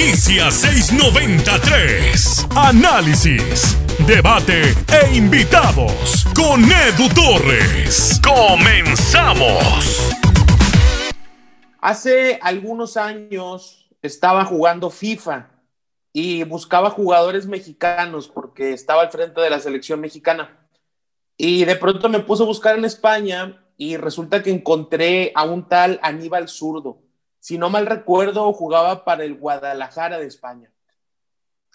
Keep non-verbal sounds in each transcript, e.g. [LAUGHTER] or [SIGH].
Inicia 693. Análisis, debate e invitados con Edu Torres. Comenzamos. Hace algunos años estaba jugando FIFA y buscaba jugadores mexicanos porque estaba al frente de la selección mexicana. Y de pronto me puse a buscar en España y resulta que encontré a un tal Aníbal Zurdo. Si no mal recuerdo, jugaba para el Guadalajara de España.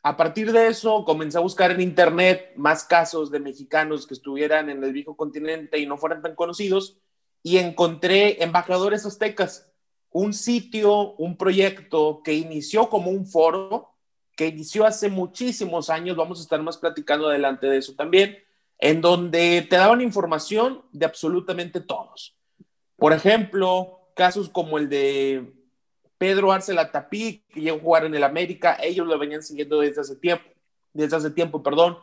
A partir de eso, comencé a buscar en internet más casos de mexicanos que estuvieran en el viejo continente y no fueran tan conocidos y encontré Embajadores Aztecas, un sitio, un proyecto que inició como un foro, que inició hace muchísimos años, vamos a estar más platicando adelante de eso también, en donde te daban información de absolutamente todos. Por ejemplo, casos como el de Pedro Arce Latapí, que llegó a jugar en el América, ellos lo venían siguiendo desde hace tiempo, desde hace tiempo, perdón.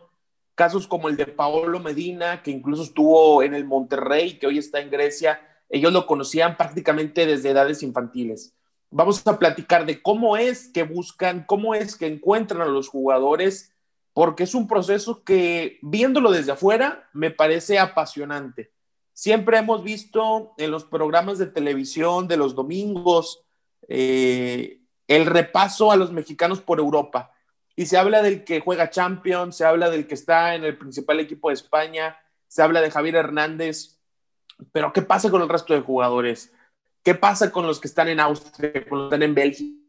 Casos como el de Paolo Medina, que incluso estuvo en el Monterrey, que hoy está en Grecia, ellos lo conocían prácticamente desde edades infantiles. Vamos a platicar de cómo es que buscan, cómo es que encuentran a los jugadores porque es un proceso que, viéndolo desde afuera, me parece apasionante. Siempre hemos visto en los programas de televisión de los domingos eh, el repaso a los mexicanos por Europa. Y se habla del que juega Champions, se habla del que está en el principal equipo de España, se habla de Javier Hernández. Pero ¿qué pasa con el resto de jugadores? ¿Qué pasa con los que están en Austria, con los que están en Bélgica?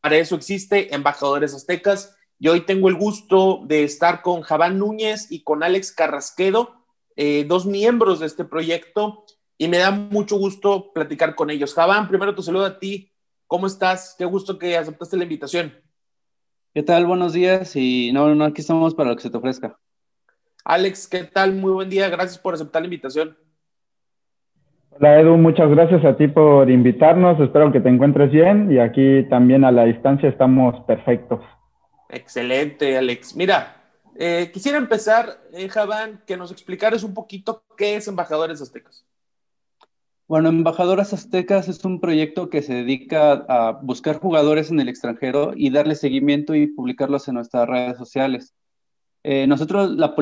para eso existe Embajadores Aztecas y hoy tengo el gusto de estar con Javán Núñez y con Alex Carrasquedo, eh, dos miembros de este proyecto, y me da mucho gusto platicar con ellos. Javán, primero te saludo a ti. ¿Cómo estás? Qué gusto que aceptaste la invitación. ¿Qué tal? Buenos días y no, no, aquí estamos para lo que se te ofrezca. Alex, ¿qué tal? Muy buen día. Gracias por aceptar la invitación. Hola Edu, muchas gracias a ti por invitarnos. Espero que te encuentres bien y aquí también a la distancia estamos perfectos. Excelente, Alex. Mira, eh, quisiera empezar, eh, Javán, que nos explicaras un poquito qué es Embajadores Aztecas. Bueno, Embajadores Aztecas es un proyecto que se dedica a buscar jugadores en el extranjero y darle seguimiento y publicarlos en nuestras redes sociales. Eh, nosotros la,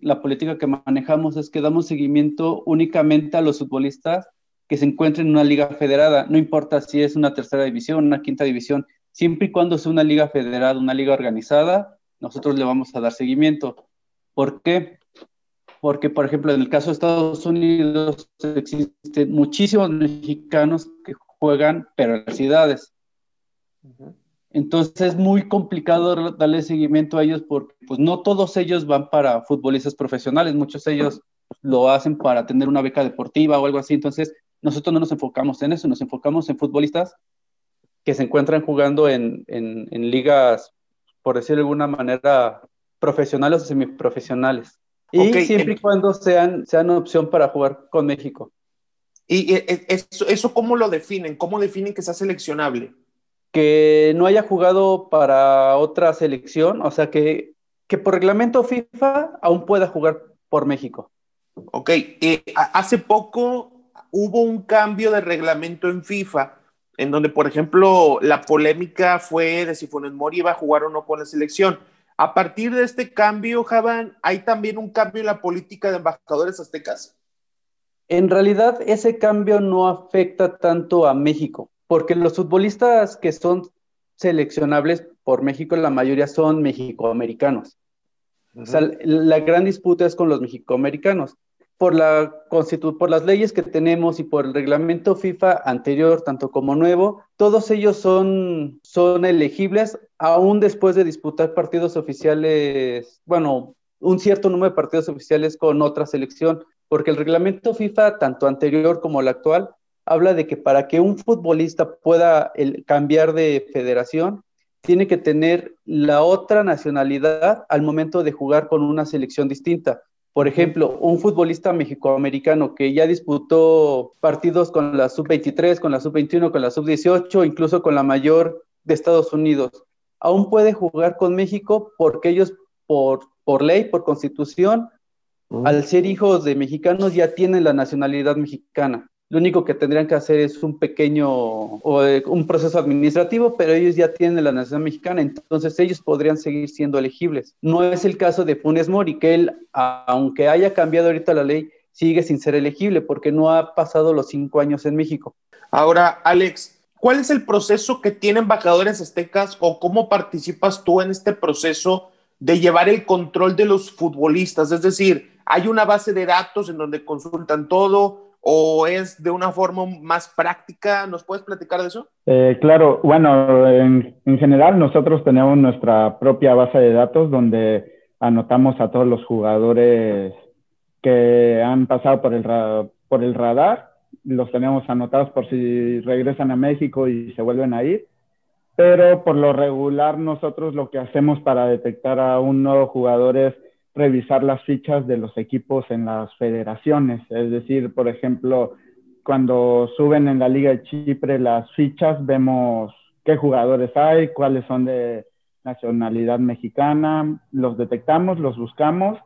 la política que manejamos es que damos seguimiento únicamente a los futbolistas que se encuentren en una liga federada, no importa si es una tercera división, una quinta división, siempre y cuando sea una liga federada, una liga organizada, nosotros le vamos a dar seguimiento. ¿Por qué? Porque, por ejemplo, en el caso de Estados Unidos existen muchísimos mexicanos que juegan, pero en las ciudades. Entonces es muy complicado darle seguimiento a ellos porque pues, no todos ellos van para futbolistas profesionales, muchos de ellos lo hacen para tener una beca deportiva o algo así. Entonces nosotros no nos enfocamos en eso, nos enfocamos en futbolistas que se encuentran jugando en, ligas, por decirlo de alguna manera, profesionales o semiprofesionales. Y siempre y cuando sean, sean opción para jugar con México. ¿Y eso, eso cómo lo definen? ¿Cómo definen que sea seleccionable? Que no haya jugado para otra selección, o sea, que, que por reglamento FIFA aún pueda jugar por México. Ok, eh, hace poco hubo un cambio de reglamento en FIFA en donde, por ejemplo, la polémica fue de si Funes Mori iba a jugar o no con la selección. A partir de este cambio, Javan, ¿hay también un cambio en la política de embajadores aztecas? En realidad, ese cambio no afecta tanto a México, porque los futbolistas que son seleccionables por México, la mayoría son mexicoamericanos. O sea, la gran disputa es con los mexicoamericanos por, la por las leyes que tenemos y por el reglamento FIFA anterior, tanto como nuevo, todos ellos son, son elegibles aún después de disputar partidos oficiales, bueno, un cierto número de partidos oficiales con otra selección, porque el reglamento FIFA, tanto anterior como el actual, habla de que para que un futbolista pueda cambiar de federación, tiene que tener la otra nacionalidad al momento de jugar con una selección distinta. Por ejemplo, un futbolista mexicoamericano que ya disputó partidos con la sub-23, con la sub-21, con la sub-18, incluso con la mayor de Estados Unidos, aún puede jugar con México porque ellos, por, por ley, por constitución, al ser hijos de mexicanos, ya tienen la nacionalidad mexicana. Lo único que tendrían que hacer es un pequeño o eh, un proceso administrativo, pero ellos ya tienen la nacionalidad mexicana, entonces ellos podrían seguir siendo elegibles. No es el caso de Funes Mori, que él, aunque haya cambiado ahorita la ley, sigue sin ser elegible porque no ha pasado los cinco años en México. Ahora, Alex, ¿cuál es el proceso que tienen embajadores aztecas o cómo participas tú en este proceso de llevar el control de los futbolistas? Es decir, ¿hay una base de datos en donde consultan todo? O es de una forma más práctica? ¿Nos puedes platicar de eso? Eh, claro, bueno, en, general nosotros tenemos nuestra propia base de datos donde anotamos a todos los jugadores que han pasado por el, por el radar, los tenemos anotados por si regresan a México y se vuelven a ir, pero por lo regular nosotros lo que hacemos para detectar a un nuevo jugador es revisar las fichas de los equipos en las federaciones. Es decir, por ejemplo, cuando suben en la Liga de Chipre las fichas, vemos qué jugadores hay, cuáles son de nacionalidad mexicana, los detectamos, los buscamos.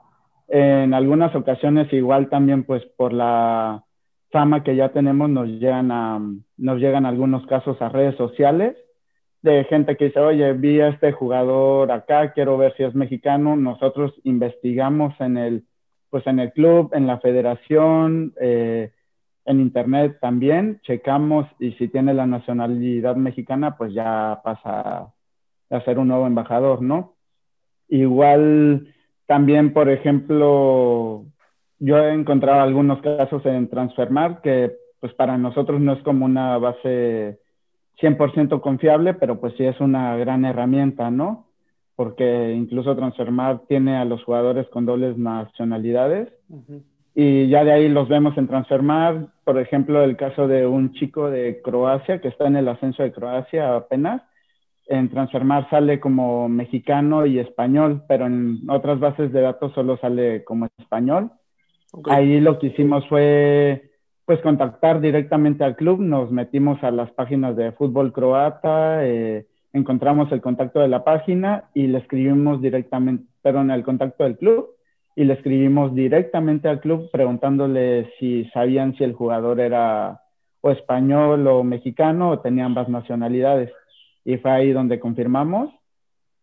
En algunas ocasiones igual también pues por la fama que ya tenemos nos llegan a, nos llegan algunos casos a redes sociales de gente que dice, oye, vi a este jugador acá, quiero ver si es mexicano. Nosotros investigamos en el, pues en el club, en la federación, eh, en internet también, checamos y si tiene la nacionalidad mexicana, pues ya pasa a ser un nuevo embajador, ¿no? Igual también, por ejemplo, yo he encontrado algunos casos en Transfermarkt que pues para nosotros no es como una base 100% confiable, pero pues sí es una gran herramienta, ¿no? Porque incluso Transfermar tiene a los jugadores con dobles nacionalidades. Y ya de ahí los vemos en Transfermar, por ejemplo, el caso de un chico de Croacia que está en el ascenso de Croacia apenas, en Transfermar sale como mexicano y español, pero en otras bases de datos solo sale como español. Ahí lo que hicimos fue pues contactar directamente al club, nos metimos a las páginas de fútbol croata, eh, encontramos el contacto de la página y le escribimos directamente, perdón, el contacto del club y le escribimos directamente al club preguntándole si sabían si el jugador era o español o mexicano o tenía ambas nacionalidades. Y fue ahí donde confirmamos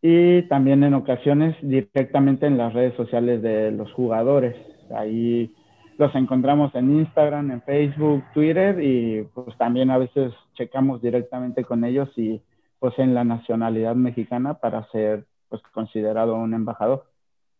y también en ocasiones directamente en las redes sociales de los jugadores. Ahí los encontramos en Instagram, en Facebook, Twitter y pues también a veces checamos directamente con ellos y pues en la nacionalidad mexicana para ser pues considerado un embajador.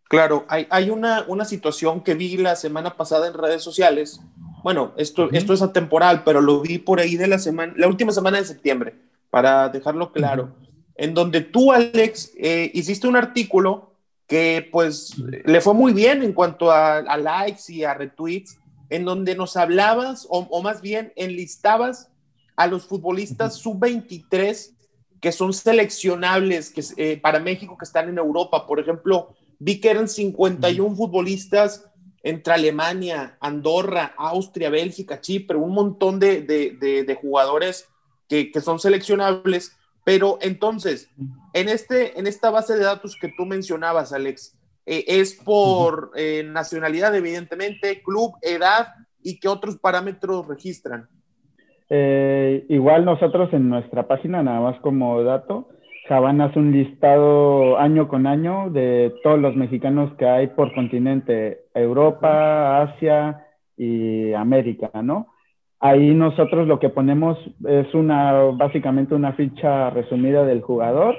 Claro, hay, hay una, una, situación que vi la semana pasada en redes sociales. Bueno, esto, esto es atemporal, pero lo vi por ahí de la semana, la última semana de septiembre, para dejarlo claro, en donde tú, Alex, eh, hiciste un artículo que pues le fue muy bien en cuanto a, likes y a retweets, en donde nos hablabas, o, más bien enlistabas a los futbolistas sub-23 que son seleccionables que, eh, para México que están en Europa. Por ejemplo, vi que eran 51 futbolistas entre Alemania, Andorra, Austria, Bélgica, Chipre, un montón de, de, jugadores que, que son seleccionables pero entonces, en, este, en esta base de datos que tú mencionabas, Alex, eh, es por eh, nacionalidad, evidentemente, club, edad y qué otros parámetros registran. Eh, igual nosotros en nuestra página, nada más como dato, Javan hace un listado año con año de todos los mexicanos que hay por continente, Europa, Asia y América, ¿no? Ahí nosotros lo que ponemos es una, básicamente una ficha resumida del jugador,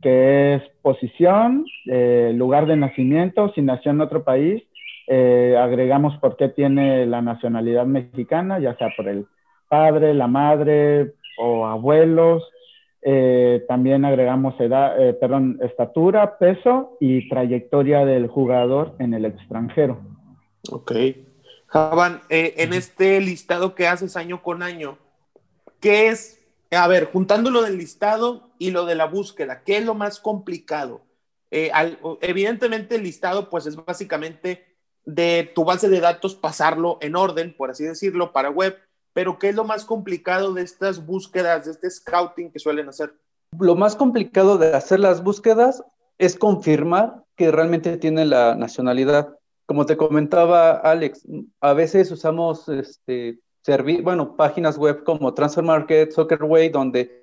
que es posición, eh, lugar de nacimiento, si nació en otro país, eh, agregamos por qué tiene la nacionalidad mexicana, ya sea por el padre, la madre o abuelos. Eh, también agregamos edad, perdón, estatura, peso y trayectoria del jugador en el extranjero. Ok. Javan, en este listado que haces año con año, ¿qué es? A ver, juntando lo del listado y lo de la búsqueda, ¿qué es lo más complicado? Eh, evidentemente el listado pues es básicamente de tu base de datos pasarlo en orden, por así decirlo, para web, pero ¿qué es lo más complicado de estas búsquedas, de este scouting que suelen hacer? Lo más complicado de hacer las búsquedas es confirmar que realmente tiene la nacionalidad como te comentaba Alex, a veces usamos este, bueno, páginas web como Transfer Market, Soccerway, donde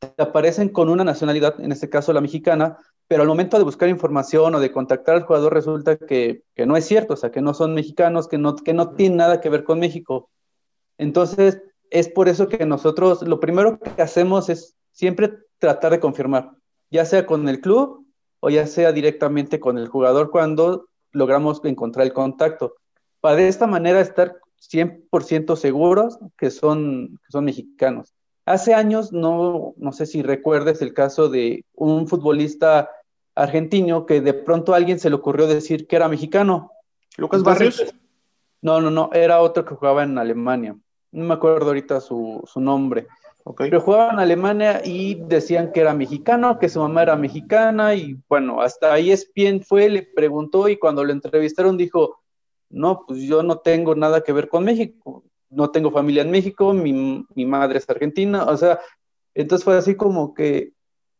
te aparecen con una nacionalidad, en este caso la mexicana, pero al momento de buscar información o de contactar al jugador resulta que, no es cierto, o sea, que no son mexicanos, que no, que no tienen nada que ver con México. Entonces, es por eso que nosotros lo primero que hacemos es siempre tratar de confirmar, ya sea con el club o ya sea directamente con el jugador cuando logramos encontrar el contacto. Para de esta manera estar 100% seguros que son, que son mexicanos. Hace años, no, no sé si recuerdes el caso de un futbolista argentino que de pronto a alguien se le ocurrió decir que era mexicano. ¿Lucas Barrios? No, no, no, era otro que jugaba en Alemania. No me acuerdo ahorita su, nombre. Pero jugaba en Alemania y decían que era mexicano, que su mamá era mexicana y bueno, hasta ahí es bien fue, le preguntó y cuando lo entrevistaron dijo, no, pues yo no tengo nada que ver con México, no tengo familia en México, mi, mi madre es argentina, o sea, entonces fue así como que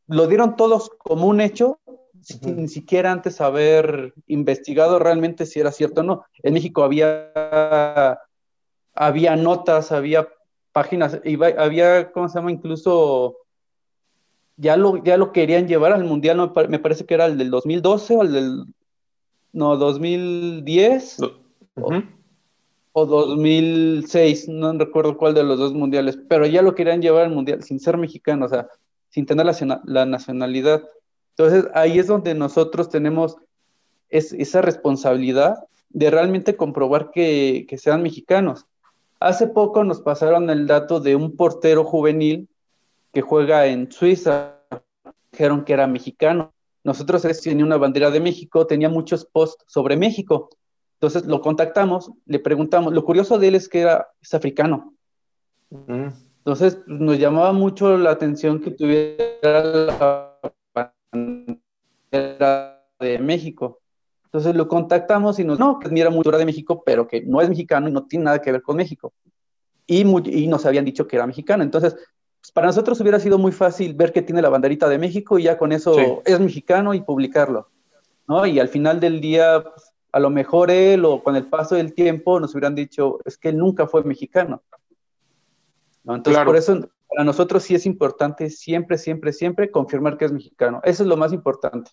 lo dieron todos como un hecho, sin ni siquiera antes haber investigado realmente si era cierto o no. En México había, había notas, había páginas, había, ¿cómo se llama? Incluso ya lo, ya lo querían llevar al Mundial, me parece que era el del 2012 o el del no, 2010 o, 2006, no recuerdo cuál de los dos mundiales, pero ya lo querían llevar al mundial sin ser mexicano, o sea, sin tener la, nacionalidad. Entonces ahí es donde nosotros tenemos esa responsabilidad de realmente comprobar que, sean mexicanos. Hace poco nos pasaron el dato de un portero juvenil que juega en Suiza, dijeron que era mexicano nosotros tenía una bandera de México, tenía muchos posts sobre México. Entonces lo contactamos, le preguntamos, lo curioso de él es que era, es africano. Entonces nos llamaba mucho la atención que tuviera la bandera de México. Entonces lo contactamos y nos, no, que admira mucho de México, pero que no es mexicano y no tiene nada que ver con México. Y, y nos habían dicho que era mexicano. Entonces pues, para nosotros hubiera sido muy fácil ver que tiene la banderita de México y ya con eso es mexicano y publicarlo, ¿no? Y al final del día, pues, a lo mejor él o con el paso del tiempo nos hubieran dicho, es que él nunca fue mexicano. ¿no? Entonces, por eso para nosotros sí es importante siempre, siempre, siempre confirmar que es mexicano. Eso es lo más importante.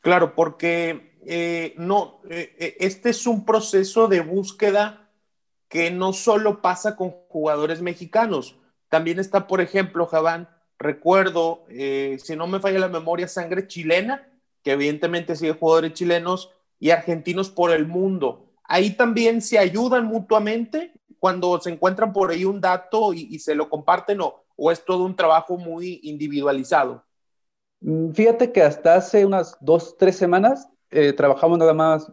Claro, porque eh, no, eh, eh, este es un proceso de búsqueda que no solo pasa con jugadores mexicanos, también está, por ejemplo, Javán, recuerdo, eh, si no me falla la memoria, sangre chilena, que evidentemente sigue jugadores chilenos y argentinos por el mundo. Ahí también se ayudan mutuamente cuando se encuentran por ahí un dato y, se lo comparten o, o es todo un trabajo muy individualizado. Mm, fíjate que hasta hace unas dos, tres semanas eh, trabajamos nada más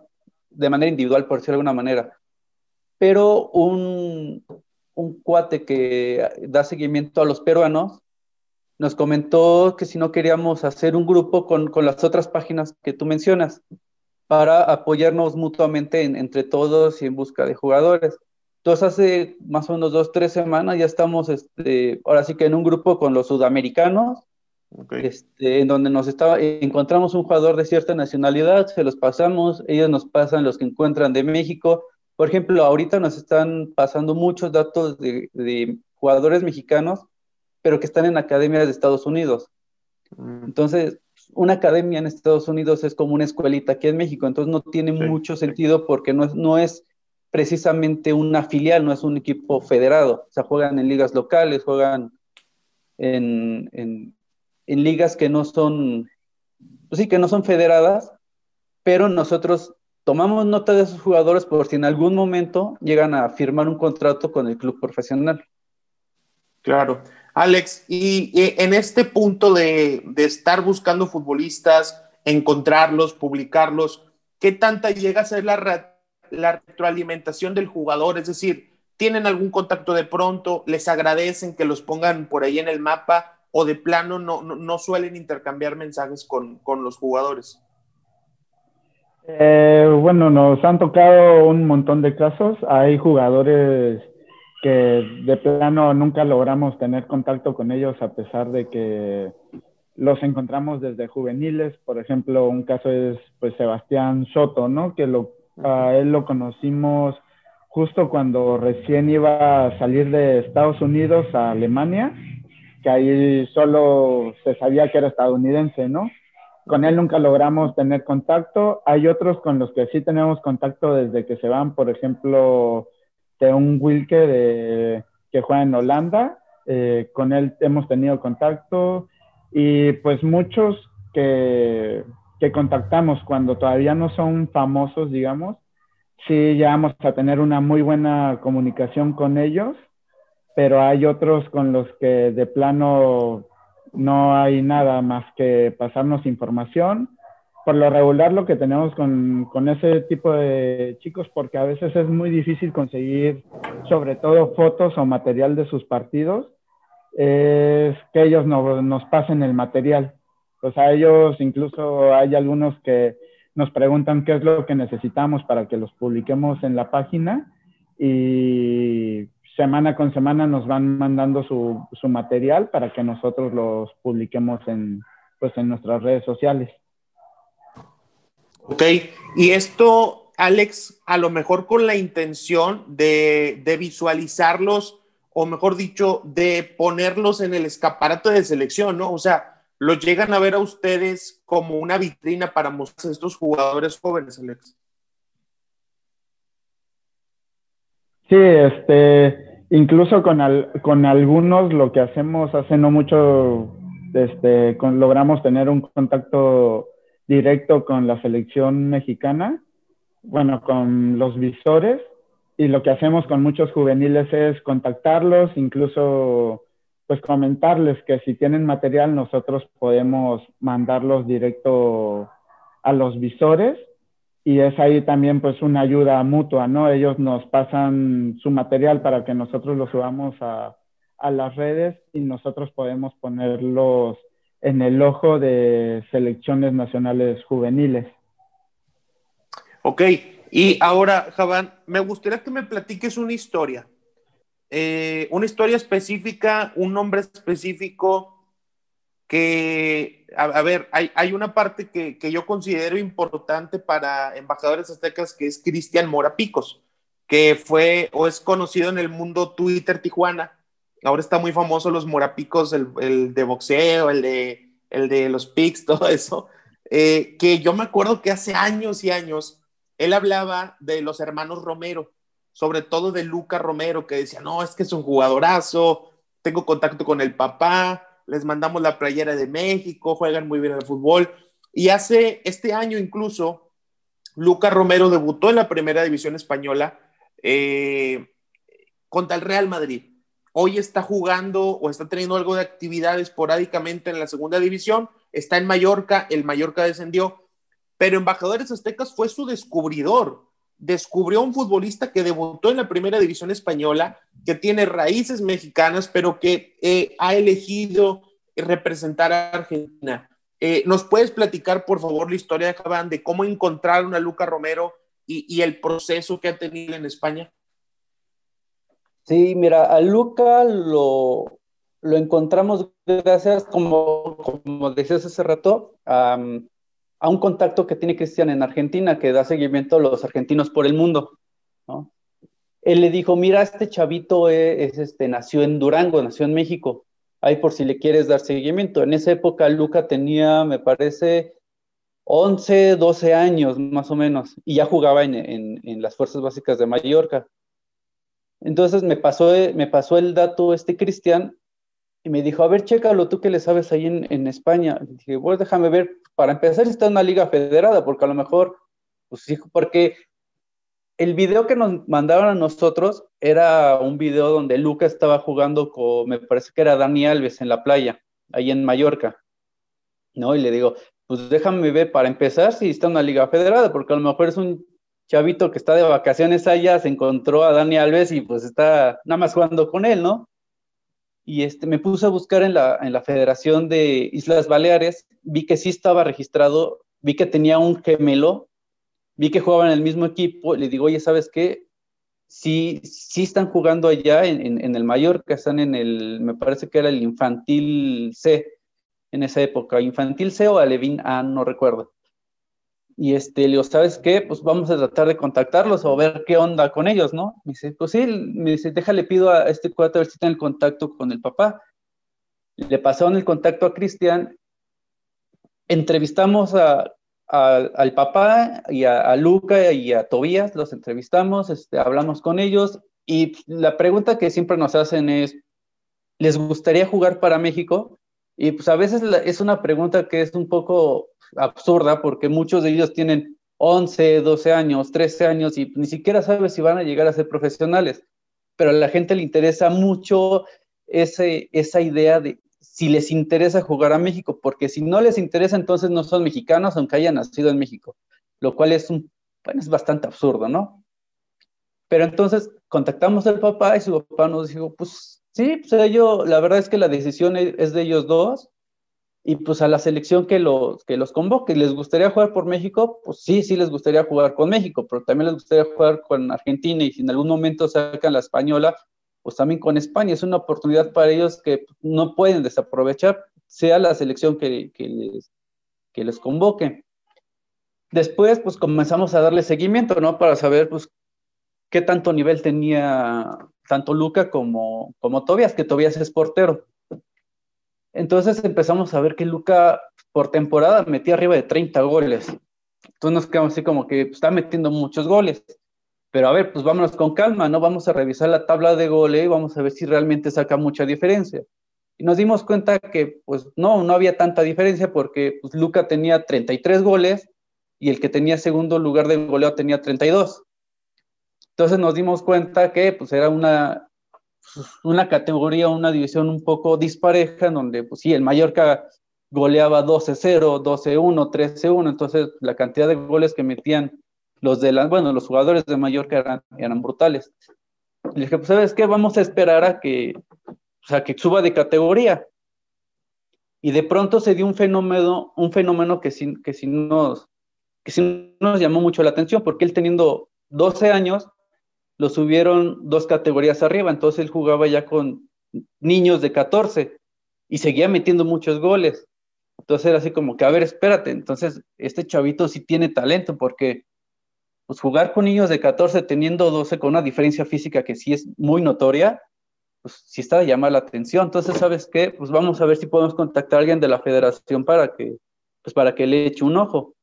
de manera individual, por decirlo de alguna manera. Pero un, un cuate que da seguimiento a los peruanos, nos comentó que si no queríamos hacer un grupo con, las otras páginas que tú mencionas, para apoyarnos mutuamente entre todos y en busca de jugadores. Entonces hace más o menos dos, tres semanas ya estamos, este, ahora sí que en un grupo con los sudamericanos, este, en donde nos estaba, encontramos un jugador de cierta nacionalidad, se los pasamos, ellos nos pasan los que encuentran de México, por ejemplo, ahorita nos están pasando muchos datos de, jugadores mexicanos, pero que están en academias de Estados Unidos. Mm. Entonces, una academia en Estados Unidos es como una escuelita aquí en México, entonces no tiene mucho sentido porque no es, no es precisamente una filial, no es un equipo federado. O sea, juegan en ligas locales, juegan en, en, en ligas que no son, pues sí, que no son federadas, pero nosotros tomamos nota de esos jugadores por si en algún momento llegan a firmar un contrato con el club profesional. Claro. Alex, y, en este punto de, estar buscando futbolistas, encontrarlos, publicarlos, ¿qué tanta llega a ser la, retroalimentación del jugador? Es decir, ¿tienen algún contacto de pronto? ¿Les agradecen que los pongan por ahí en el mapa? ¿O de plano no, suelen intercambiar mensajes con, con los jugadores? Eh, bueno, nos han tocado un montón de casos. Hay jugadores que de plano nunca logramos tener contacto con ellos a pesar de que los encontramos desde juveniles. Por ejemplo, un caso es pues Sebastián Soto, ¿no? Que lo, a él lo conocimos justo cuando recién iba a salir de Estados Unidos a Alemania, que ahí solo se sabía que era estadounidense, ¿no? Con él nunca logramos tener contacto. Hay otros con los que sí tenemos contacto desde que se van, por ejemplo, de un Wilke de, que juega en Holanda. Eh, con él hemos tenido contacto y pues muchos que, que contactamos cuando todavía no son famosos, digamos, sí vamos a tener una muy buena comunicación con ellos, pero hay otros con los que de plano no hay nada más que pasarnos información. Por lo regular lo que tenemos con, con, ese tipo de chicos, porque a veces es muy difícil conseguir sobre todo fotos o material de sus partidos, es que ellos no, nos pasen el material. Pues a ellos incluso hay algunos que nos preguntan qué es lo que necesitamos para que los publiquemos en la página y semana con semana nos van mandando su, su material para que nosotros los publiquemos en, pues, en nuestras redes sociales. Ok, y esto, Alex, a lo mejor con la intención de, de visualizarlos, o mejor dicho, de ponerlos en el escaparate de selección, ¿no? O sea, los llegan a ver a ustedes como una vitrina para mostrar a estos jugadores jóvenes, Alex. Sí, este, incluso con, con algunos lo que hacemos hace no mucho, este, logramos tener un contacto directo con la selección mexicana, bueno, con los visores, y lo que hacemos con muchos juveniles es contactarlos, incluso pues comentarles que si tienen material nosotros podemos mandarlos directo a los visores y es ahí también pues una ayuda mutua, ¿no? Ellos nos pasan su material para que nosotros lo subamos a, a las redes y nosotros podemos ponerlos en el ojo de selecciones nacionales juveniles. Ok, y ahora, Javán, me gustaría que me platiques una historia, eh, una historia específica, un nombre específico que, a, ver, hay, hay, una parte que, que, yo considero importante para embajadores aztecas, que es Cristian Mora Picos, que fue o es conocido en el mundo Twitter Tijuana. Ahora está muy famoso los Morapicos, el, de boxeo, el de, el de los pics, [LAUGHS] todo eso. Eh, que yo me acuerdo que hace años y años él hablaba de los hermanos Romero, sobre todo de Luca Romero, que decía, no, es que es un jugadorazo, tengo contacto con el papá, les mandamos la playera de México, juegan muy bien al fútbol. Y hace este año incluso, Luca Romero debutó en la primera división española eh, contra el Real Madrid. Hoy está jugando o está teniendo algo de actividad esporádicamente en la segunda división. Está en Mallorca, el Mallorca descendió, pero Embajadores Aztecas fue su descubridor. Descubrió un futbolista que debutó en la primera división española, que tiene raíces mexicanas, pero que eh, ha elegido representar a Argentina. Eh, ¿Nos puedes platicar, por favor, la historia de Javán, de cómo encontraron a Luca Romero y, el proceso que ha tenido en España? Sí, mira, a Luca lo, lo encontramos gracias, como, como decías hace rato, um, a un contacto que tiene Cristian en Argentina, que da seguimiento a los argentinos por el mundo. ¿no? Él le dijo, mira, este chavito es, este, nació en Durango, nació en México, ahí por si le quieres dar seguimiento. En esa época Luca tenía, me parece, 11, 12 años más o menos, y ya jugaba en, en, en las Fuerzas Básicas de Mallorca. Entonces me pasó, me pasó el dato este Cristian y me dijo, a ver, chécalo, tú que le sabes ahí en, en España. Y dije, bueno, déjame ver, para empezar está en una liga federada, porque a lo mejor, pues sí, porque el video que nos mandaron a nosotros era un video donde Luca estaba jugando con, me parece que era Dani Alves en la playa, ahí en Mallorca, ¿no? Y le digo, pues déjame ver para empezar si está en una liga federada, porque a lo mejor es un chavito que está de vacaciones allá, se encontró a Dani Alves y pues está nada más jugando con él, ¿no? y este, me puse a buscar en la, en la Federación de Islas Baleares, vi que sí estaba registrado, vi que tenía un gemelo, vi que jugaban en el mismo equipo, le digo, oye, ¿sabes qué? Sí, sí están jugando allá en, en, en el Mallorca, están en el, me parece que era el Infantil C en esa época, Infantil C o Alevín A, no recuerdo. Y este, le digo, ¿sabes qué? Pues vamos a tratar de contactarlos o ver qué onda con ellos, ¿no? Me dice, pues sí, me dice, déjale, pido a este cuate a ver si está en contacto con el papá. Le pasaron el contacto a Cristian, entrevistamos a, al papá y a, Luca y a Tobías, los entrevistamos, este, hablamos con ellos y la pregunta que siempre nos hacen es, ¿les gustaría jugar para México? Y pues a veces es una pregunta que es un poco absurda porque muchos de ellos tienen 11, 12 años, 13 años y ni siquiera sabes si van a llegar a ser profesionales. Pero a la gente le interesa mucho ese, esa idea de si les interesa jugar a México, porque si no les interesa, entonces no son mexicanos, aunque hayan nacido en México, lo cual es, un, bueno, es bastante absurdo, ¿no? Pero entonces contactamos al papá y su papá nos dijo, pues sí, pues yo, la verdad es que la decisión es de ellos dos, y pues a la selección que los, que los convoque. ¿Les gustaría jugar por México? Pues sí, sí les gustaría jugar con México, pero también les gustaría jugar con Argentina y si en algún momento sacan la española, pues también con España. Es una oportunidad para ellos que no pueden desaprovechar, sea la selección que, que les, que les convoque. Después, pues comenzamos a darle seguimiento, ¿no? Para saber, pues, qué tanto nivel tenía tanto Luca como, como Tobias, que Tobias es portero. Entonces empezamos a ver que Luca por temporada metía arriba de 30 goles. Entonces nos quedamos así como que está metiendo muchos goles. Pero a ver, pues vámonos con calma, ¿no? Vamos a revisar la tabla de goles y vamos a ver si realmente saca mucha diferencia. Y nos dimos cuenta que, pues no, no había tanta diferencia porque pues, Luca tenía 33 goles y el que tenía segundo lugar de goleo tenía 32. Entonces nos dimos cuenta que pues era una una categoría, una división un poco dispareja, en donde, pues sí, el Mallorca goleaba 12-0, 12-1, 13-1, entonces la cantidad de goles que metían los de las, bueno, los jugadores de Mallorca eran, eran brutales. Le dije, pues sabes qué, vamos a esperar a que, o sea, que suba de categoría. Y de pronto se dio un fenómeno, un fenómeno que sí, que sí nos, que sí nos llamó mucho la atención, porque él teniendo 12 años, lo subieron dos categorías arriba, entonces él jugaba ya con niños de 14 y seguía metiendo muchos goles. Entonces era así como que, a ver, espérate, entonces este chavito sí tiene talento porque pues jugar con niños de 14 teniendo 12 con una diferencia física que sí es muy notoria, pues sí está de llamar la atención. Entonces, ¿sabes qué? Pues vamos a ver si podemos contactar a alguien de la federación para que, pues para que le eche un ojo.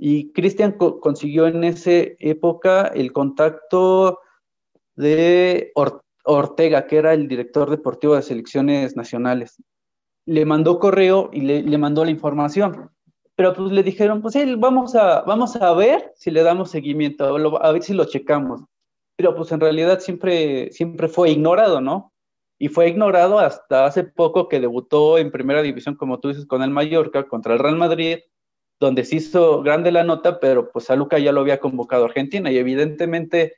Y Cristian consiguió en esa época el contacto de Ortega, que era el director deportivo de selecciones nacionales. Le mandó correo y le, mandó la información. Pero pues le dijeron, pues vamos a, vamos a ver si le damos seguimiento, a ver si lo checamos. Pero pues en realidad siempre, siempre fue ignorado, ¿no? Y fue ignorado hasta hace poco que debutó en primera división, como tú dices, con el Mallorca, contra el Real Madrid, donde se hizo grande la nota, pero pues a Luca ya lo había convocado a Argentina y evidentemente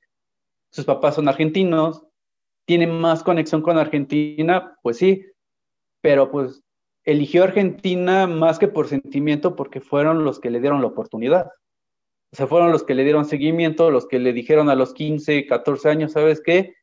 sus papás son argentinos, tienen más conexión con Argentina, pues sí, pero pues eligió Argentina más que por sentimiento porque fueron los que le dieron la oportunidad. O sea, fueron los que le dieron seguimiento, los que le dijeron a los 15, 14 años, ¿sabes qué?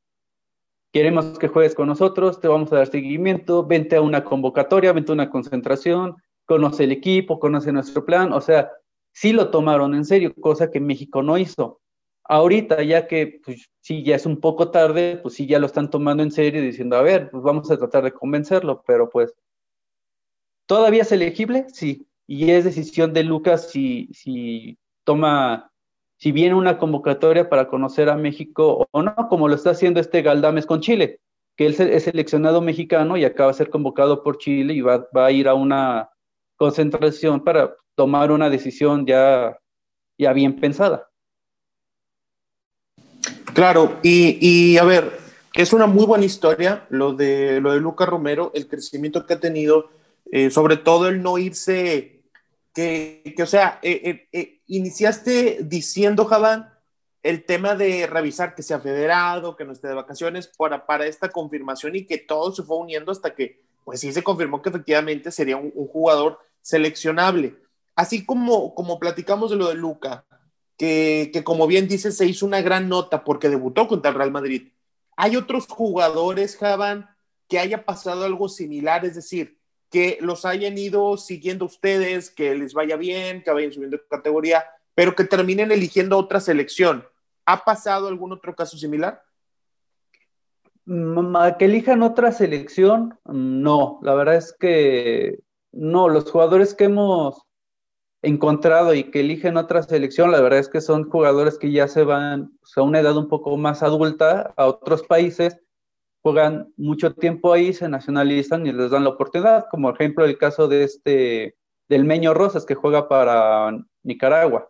Queremos que juegues con nosotros, te vamos a dar seguimiento, vente a una convocatoria, vente a una concentración, conoce el equipo, conoce nuestro plan, o sea, sí lo tomaron en serio, cosa que México no hizo. Ahorita, ya que pues, sí, ya es un poco tarde, pues sí, ya lo están tomando en serio diciendo, a ver, pues vamos a tratar de convencerlo, pero pues, ¿todavía es elegible? Sí, y es decisión de Lucas si, si toma, si viene una convocatoria para conocer a México o no, como lo está haciendo este Galdames con Chile, que él es seleccionado mexicano y acaba de ser convocado por Chile y va, va a ir a una concentración para tomar una decisión ya, ya bien pensada. Claro, y, a ver, es una muy buena historia lo de, lo de Lucas Romero, el crecimiento que ha tenido, eh, sobre todo el no irse, que, o sea, eh, eh, iniciaste diciendo, Javán, el tema de revisar que sea federado, que no esté de vacaciones, para, para esta confirmación y que todo se fue uniendo hasta que, pues sí se confirmó que efectivamente sería un jugador seleccionable. Así como, como platicamos de lo de Luca, que, como bien dice, se hizo una gran nota porque debutó contra el Real Madrid. ¿Hay otros jugadores, Javan, que haya pasado algo similar? Es decir, que los hayan ido siguiendo ustedes, que les vaya bien, que vayan subiendo de categoría, pero que terminen eligiendo otra selección. ¿Ha pasado algún otro caso similar? Mm, que elijan otra selección, no, la verdad es que no, los jugadores que hemos encontrado y que eligen otra selección, la verdad es que son jugadores que ya se van a una edad un poco más adulta a otros países, juegan mucho tiempo ahí, se nacionalizan y les dan la oportunidad, como ejemplo el caso de este, del Meño Rosas que juega para Nicaragua,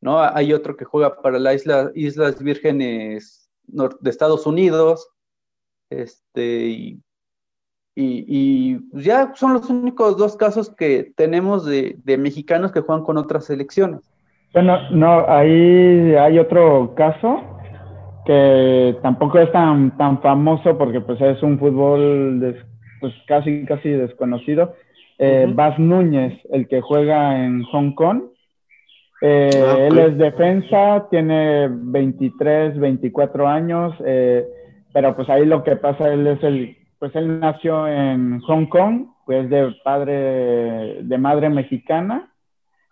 ¿no? Hay otro que juega para las isla, Islas Vírgenes de Estados Unidos, este, y y, pues, ya son los únicos dos casos que tenemos de, mexicanos que juegan con otras selecciones. Bueno, no, ahí hay otro caso que tampoco es tan, tan famoso porque pues es un fútbol pues casi, casi desconocido. Eh, Bas Núñez, el que juega en Hong Kong. Eh, ah, él es defensa, tiene 23, 24 años, eh, pero pues ahí lo que pasa, él es el pues él nació en Hong Kong, pues de padre, de madre mexicana.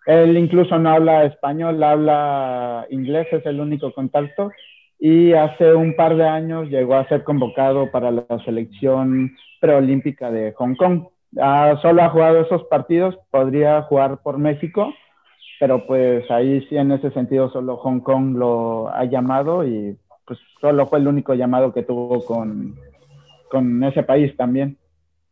Él incluso no habla español, habla inglés, es el único contacto. Y hace un par de años llegó a ser convocado para la selección preolímpica de Hong Kong. Ah, solo ha jugado esos partidos, podría jugar por México, pero pues ahí sí en ese sentido solo Hong Kong lo ha llamado y pues solo fue el único llamado que tuvo con, con ese país también.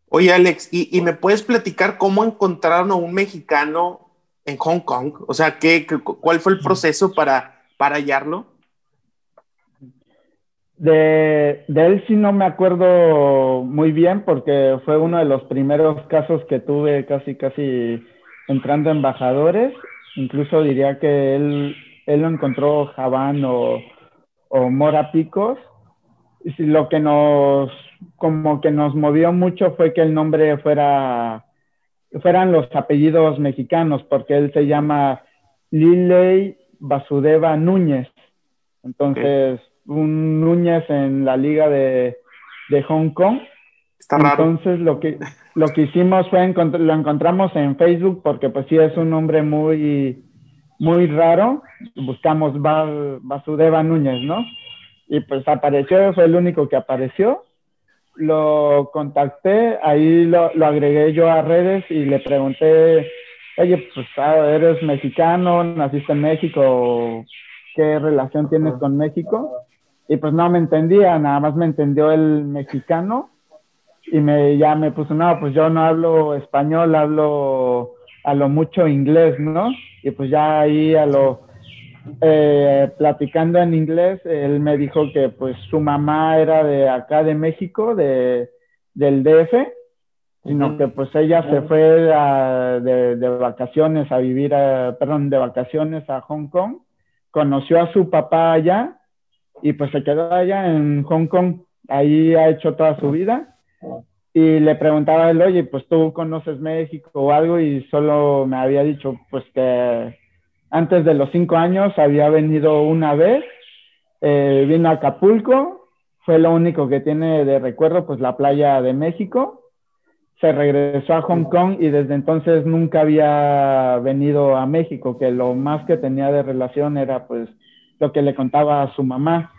Oye, Alex, ¿y, me puedes platicar cómo encontraron a un mexicano en Hong Kong? O sea, ¿qué, cuál fue el proceso para, para hallarlo? De, de, él sí no me acuerdo muy bien porque fue uno de los primeros casos que tuve casi, casi entrando embajadores. Incluso diría que él, él lo encontró Javán o, o Mora Picos. Lo que nos como que nos movió mucho fue que el nombre fuera, fueran los apellidos mexicanos, porque él se llama Liley Basudeva Núñez. Entonces, un Núñez en la liga de, de Hong Kong. Está raro. Entonces, lo que, lo que hicimos fue, lo encontramos en Facebook, porque pues sí es un nombre muy, muy raro. Buscamos Basudeva Núñez, ¿no? Y pues apareció, fue el único que apareció lo contacté, ahí lo, lo, agregué yo a redes y le pregunté, oye, pues ah, eres mexicano, naciste en México, ¿qué relación tienes con México? Y pues no me entendía, nada más me entendió el mexicano y me, ya me puso, no, pues yo no hablo español, hablo a lo mucho inglés, ¿no? Y pues ya ahí a lo eh, platicando en inglés, él me dijo que pues su mamá era de acá de México, de, del DF, sino que pues ella se fue de, vacaciones a vivir, perdón, de vacaciones a Hong Kong, conoció a su papá allá y pues se quedó allá en Hong Kong, ahí ha hecho toda su vida. Y le preguntaba a él, oye, pues tú conoces México o algo y solo me había dicho pues que antes de los cinco años había venido una vez, eh, vino a Acapulco, fue lo único que tiene de recuerdo, pues la playa de México. Se regresó a Hong Kong y desde entonces nunca había venido a México, que lo más que tenía de relación era pues lo que le contaba a su mamá.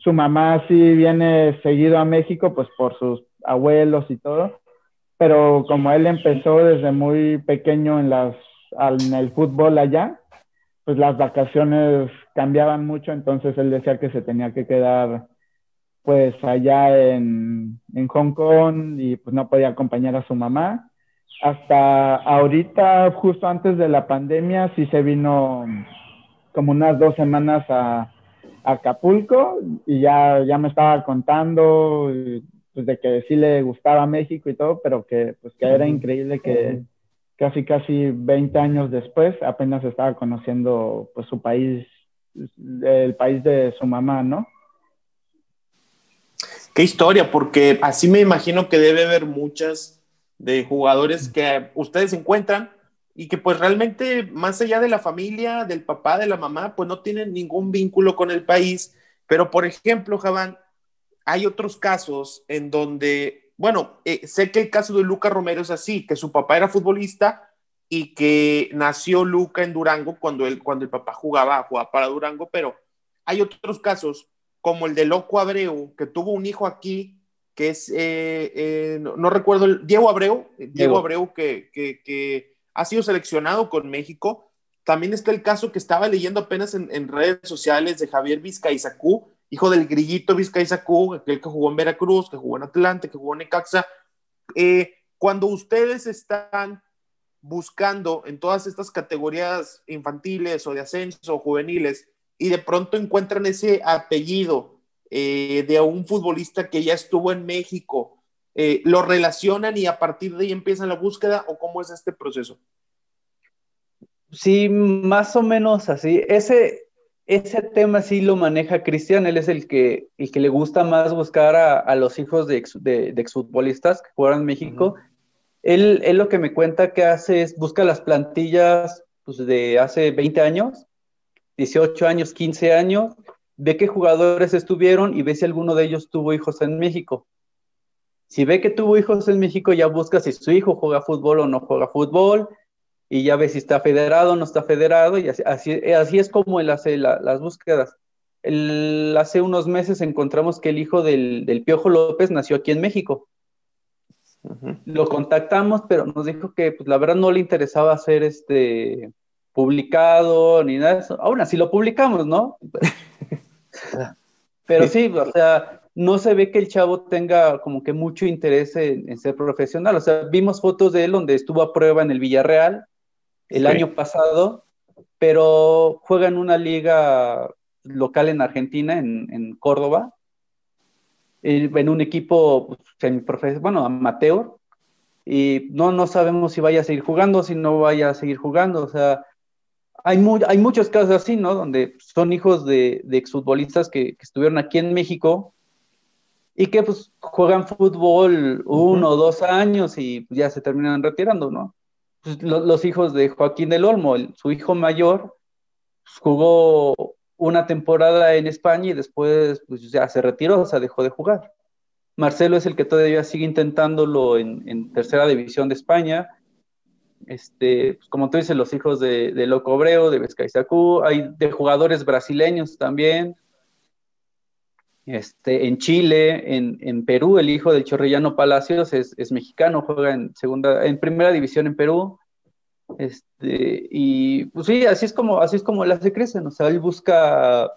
Su mamá sí viene seguido a México, pues por sus abuelos y todo, pero como él empezó desde muy pequeño en, las, en el fútbol allá, pues las vacaciones cambiaban mucho, entonces él decía que se tenía que quedar pues allá en, en Hong Kong y pues no podía acompañar a su mamá. Hasta ahorita, justo antes de la pandemia, sí se vino como unas dos semanas a, Acapulco y ya, ya me estaba contando pues, de que sí le gustaba México y todo, pero que pues que era increíble que, casi, casi 20 años después, apenas estaba conociendo pues su país, el país de su mamá, ¿no? Qué historia, porque así me imagino que debe haber muchas de jugadores que ustedes encuentran y que pues realmente más allá de la familia, del papá, de la mamá, pues no tienen ningún vínculo con el país. Pero por ejemplo, Javán, hay otros casos en donde bueno, eh, sé que el caso de Luca Romero es así, que su papá era futbolista y que nació Luca en Durango cuando, él, cuando el papá jugaba, jugaba para Durango, pero hay otros casos como el de Loco Abreu, que tuvo un hijo aquí, que es, eh, eh, no, recuerdo, el, Diego Abreu, Diego, Abreu, que, que, ha sido seleccionado con México. También está el caso que estaba leyendo apenas en, en redes sociales de Javier Vizcaizacú, hijo del grillito Vizcaizacú, aquel que jugó en Veracruz, que jugó en Atlante, que jugó en Necaxa. Eh, cuando ustedes están buscando en todas estas categorías infantiles o de ascenso o juveniles y de pronto encuentran ese apellido eh, de un futbolista que ya estuvo en México, eh, ¿lo relacionan y a partir de ahí empiezan la búsqueda o cómo es este proceso? Sí, más o menos así. Ese, ese tema sí lo maneja Cristian, él es el que, el que le gusta más buscar a, los hijos de, de, exfutbolistas que juegan en México. él, él, lo que me cuenta que hace es busca las plantillas pues, de hace 20 años, 18 años, 15 años, ve qué jugadores estuvieron y ve si alguno de ellos tuvo hijos en México. Si ve que tuvo hijos en México, ya busca si su hijo juega fútbol o no juega fútbol, y ya ve si está federado o no está federado, y así, así, es como él hace las búsquedas. hace unos meses encontramos que el hijo del, del Piojo López nació aquí en México. Lo contactamos, pero nos dijo que pues, la verdad no le interesaba hacer este publicado ni nada de eso. Aún así lo publicamos, ¿no? [LAUGHS] pero sí, o sea, no se ve que el chavo tenga como que mucho interés en, ser profesional. O sea, vimos fotos de él donde estuvo a prueba en el Villarreal el año pasado, pero juega en una liga local en Argentina, en, Córdoba, en un equipo pues, bueno, amateur, y no, no sabemos si vaya a seguir jugando, si no vaya a seguir jugando, o sea, hay, hay muchos casos así, ¿no? Donde son hijos de, de exfutbolistas que, que, estuvieron aquí en México y que pues juegan fútbol uno o dos años y ya se terminan retirando, ¿no? Pues, los hijos de Joaquín del Olmo, su hijo mayor, pues, jugó una temporada en España y después pues, se retiró, o dejó de jugar. Marcelo es el que todavía sigue intentándolo en, tercera división de España. Este, como tú dices, los hijos de, de Loco Obreo, de Vizcaizacú, hay de jugadores brasileños también. Este, en Chile, en, Perú, el hijo del Chorrillano Palacios es, mexicano, juega en segunda, en primera división en Perú. Este, y pues sí, así es como, así es como él hace crecen. O sea, él busca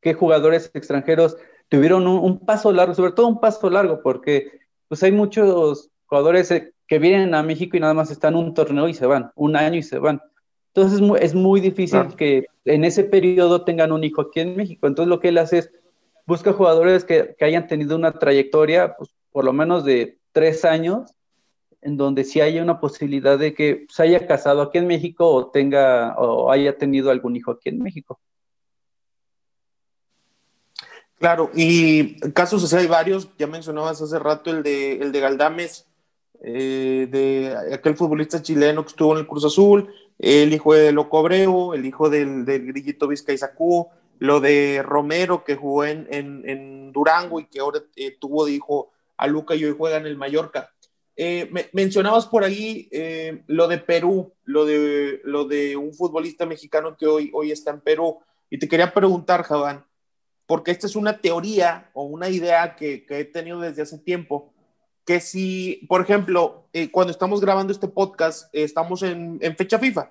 qué jugadores extranjeros tuvieron un, paso largo, sobre todo un paso largo, porque pues hay muchos jugadores eh, que vienen a México y nada más están un torneo y se van, un año y se van. Entonces es muy, es muy difícil que en ese periodo tengan un hijo aquí en México. Entonces lo que él hace es busca jugadores que, hayan tenido una trayectoria, pues, por lo menos de tres años, en donde sí haya una posibilidad de que se haya casado aquí en México o tenga o haya tenido algún hijo aquí en México. Claro, y casos hay varios, ya mencionabas hace rato el de, el de Galdames, eh, de aquel futbolista chileno que estuvo en el Cruz Azul, el hijo de Loco Abreu, el hijo del, del Grillito Vizcaizacú, lo de Romero que jugó en, en, Durango y que ahora eh, tuvo de hijo a Luca y hoy juega en el Mallorca. Eh, mencionabas por ahí eh, lo de Perú, lo de, lo de un futbolista mexicano que hoy, hoy está en Perú. Y te quería preguntar, Javán, porque esta es una teoría o una idea que, que he tenido desde hace tiempo, que si, por ejemplo, cuando estamos grabando este podcast, estamos en, en fecha FIFA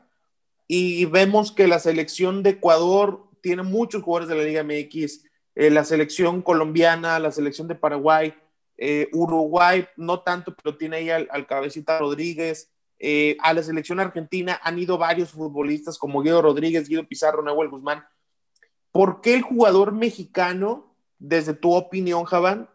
y vemos que la selección de Ecuador tiene muchos jugadores de la Liga MX, eh, la selección colombiana, la selección de Paraguay, eh, Uruguay, no tanto, pero tiene ahí al, cabecita Rodríguez. Eh, a la selección argentina han ido varios futbolistas como Guido Rodríguez, Guido Pizarro, Nahuel Guzmán. ¿Por qué el jugador mexicano, desde tu opinión, Javán,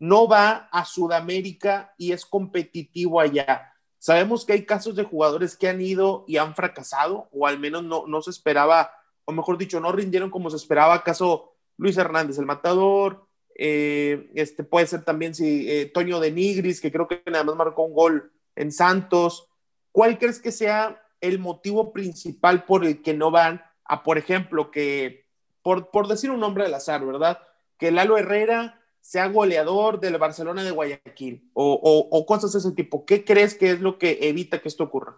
no va a Sudamérica y es competitivo allá? Sabemos que hay casos de jugadores que han ido y han fracasado, o al menos no, no se esperaba o mejor dicho, no rindieron como se esperaba. Caso Luis Hernández, el matador, eh, este puede ser también si eh, Toño de Nigris, que creo que nada más marcó un gol en Santos. ¿Cuál crees que sea el motivo principal por el que no van a, por ejemplo, que, por, por decir un nombre al azar, ¿verdad? Que Lalo Herrera sea goleador del Barcelona de Guayaquil o, o, cosas de ese tipo. ¿Qué crees que es lo que evita que esto ocurra?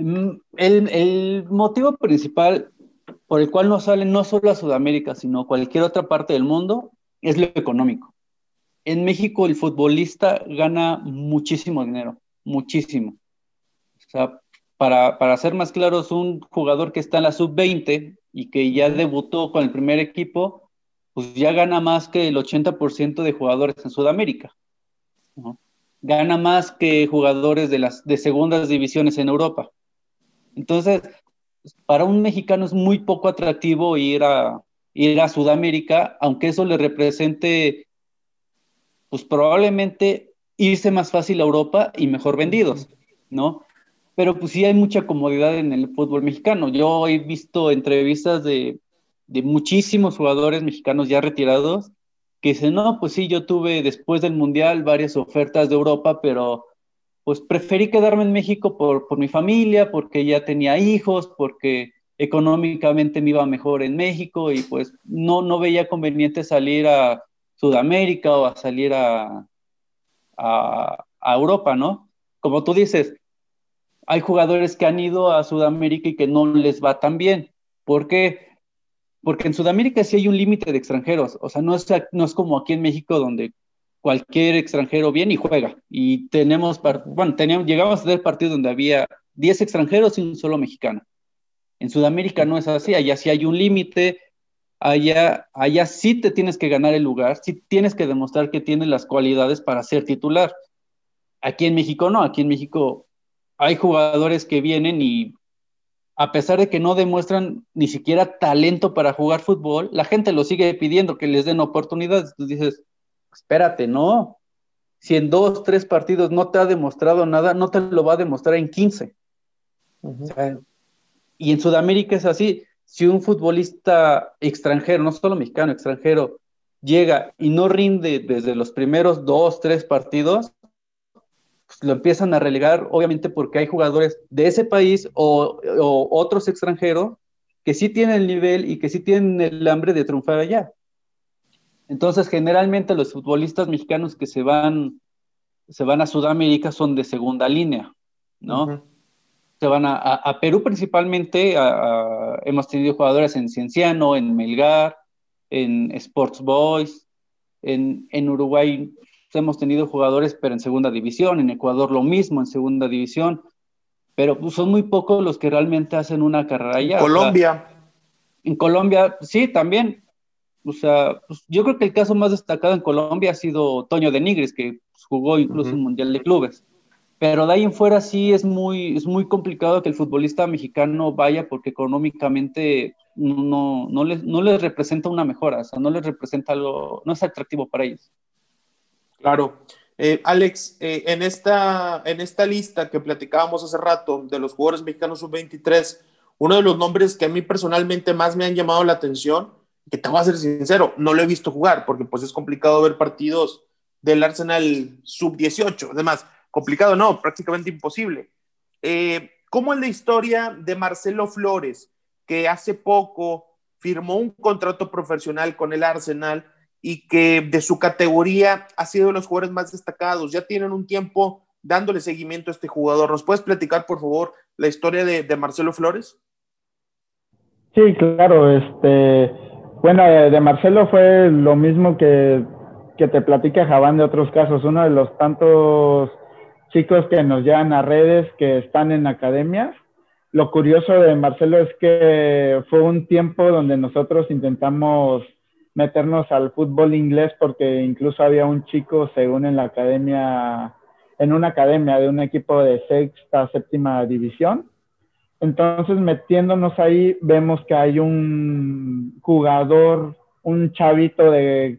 Mm, el, motivo principal por el cual no salen no solo a Sudamérica, sino cualquier otra parte del mundo, es lo económico. En México el futbolista gana muchísimo dinero, muchísimo. O sea, para, para ser más claros, un jugador que está en la sub-20 y que ya debutó con el primer equipo, pues ya gana más que el 80% de jugadores en Sudamérica. Gana más que jugadores de las de segundas divisiones en Europa. Entonces, para un mexicano es muy poco atractivo ir a, ir a Sudamérica, aunque eso le represente, pues probablemente irse más fácil a Europa y mejor vendidos, ¿no? Pero pues sí hay mucha comodidad en el fútbol mexicano. Yo he visto entrevistas de, de muchísimos jugadores mexicanos ya retirados que dicen, no, pues sí, yo tuve después del Mundial varias ofertas de Europa, pero pues preferí quedarme en México por, por mi familia, porque ya tenía hijos, porque económicamente me iba mejor en México y pues no, no veía conveniente salir a Sudamérica o a salir a, a, Europa, ¿no? Como tú dices, hay jugadores que han ido a Sudamérica y que no les va tan bien. ¿Por qué? Porque en Sudamérica sí hay un límite de extranjeros, o sea, no es, no es como aquí en México donde cualquier extranjero viene y juega. Y tenemos, bueno, teníamos, llegamos a tener partidos donde había 10 extranjeros y un solo mexicano. En Sudamérica no es así, allá sí hay un límite, allá, allá sí te tienes que ganar el lugar, sí tienes que demostrar que tienes las cualidades para ser titular. Aquí en México no, aquí en México hay jugadores que vienen y a pesar de que no demuestran ni siquiera talento para jugar fútbol, la gente lo sigue pidiendo que les den oportunidades. Tú dices, espérate, no. Si en dos, tres partidos no te ha demostrado nada, no te lo va a demostrar en 15. y en Sudamérica es así. Si un futbolista extranjero, no solo mexicano, extranjero, llega y no rinde desde los primeros dos, tres partidos, pues lo empiezan a relegar, obviamente porque hay jugadores de ese país o, o otros extranjeros que sí tienen el nivel y que sí tienen el hambre de triunfar allá. Entonces, generalmente los futbolistas mexicanos que se van, se van a Sudamérica son de segunda línea, ¿no? Se van a, Perú principalmente, hemos tenido jugadores en Cienciano, en Melgar, en Sports Boys, en, Uruguay hemos tenido jugadores, pero en segunda división, en Ecuador lo mismo, en segunda división, pero pues, son muy pocos los que realmente hacen una carrera allá. Colombia. en Colombia, sí, también, o sea, pues yo creo que el caso más destacado en Colombia ha sido Toño de Nigris, que pues, jugó incluso un Mundial de Clubes. Pero de ahí en fuera sí es muy, es muy complicado que el futbolista mexicano vaya porque económicamente no, no, les, no les representa una mejora, o sea, no les representa algo, no es atractivo para ellos. Claro. Eh, Alex, eh, en, esta, en esta lista que platicábamos hace rato de los jugadores mexicanos sub-23, uno de los nombres que a mí personalmente más me han llamado la atención que te voy a ser sincero, no lo he visto jugar porque pues es complicado ver partidos del Arsenal sub-18. Además, complicado no, prácticamente imposible. Eh, ¿Cómo es la historia de Marcelo Flores, que hace poco firmó un contrato profesional con el Arsenal y que de su categoría ha sido de los jugadores más destacados? Ya tienen un tiempo dándole seguimiento a este jugador. ¿Nos puedes platicar, por favor, la historia de, de Marcelo Flores? Sí, claro, este bueno, de, Marcelo fue lo mismo que, que te platica Javán de otros casos. Uno de los tantos chicos que nos llevan a redes que están en academias. Lo curioso de Marcelo es que fue un tiempo donde nosotros intentamos meternos al fútbol inglés porque incluso había un chico, según en la academia, en una academia de un equipo de sexta, séptima división, entonces, metiéndonos ahí, vemos que hay un jugador, un chavito de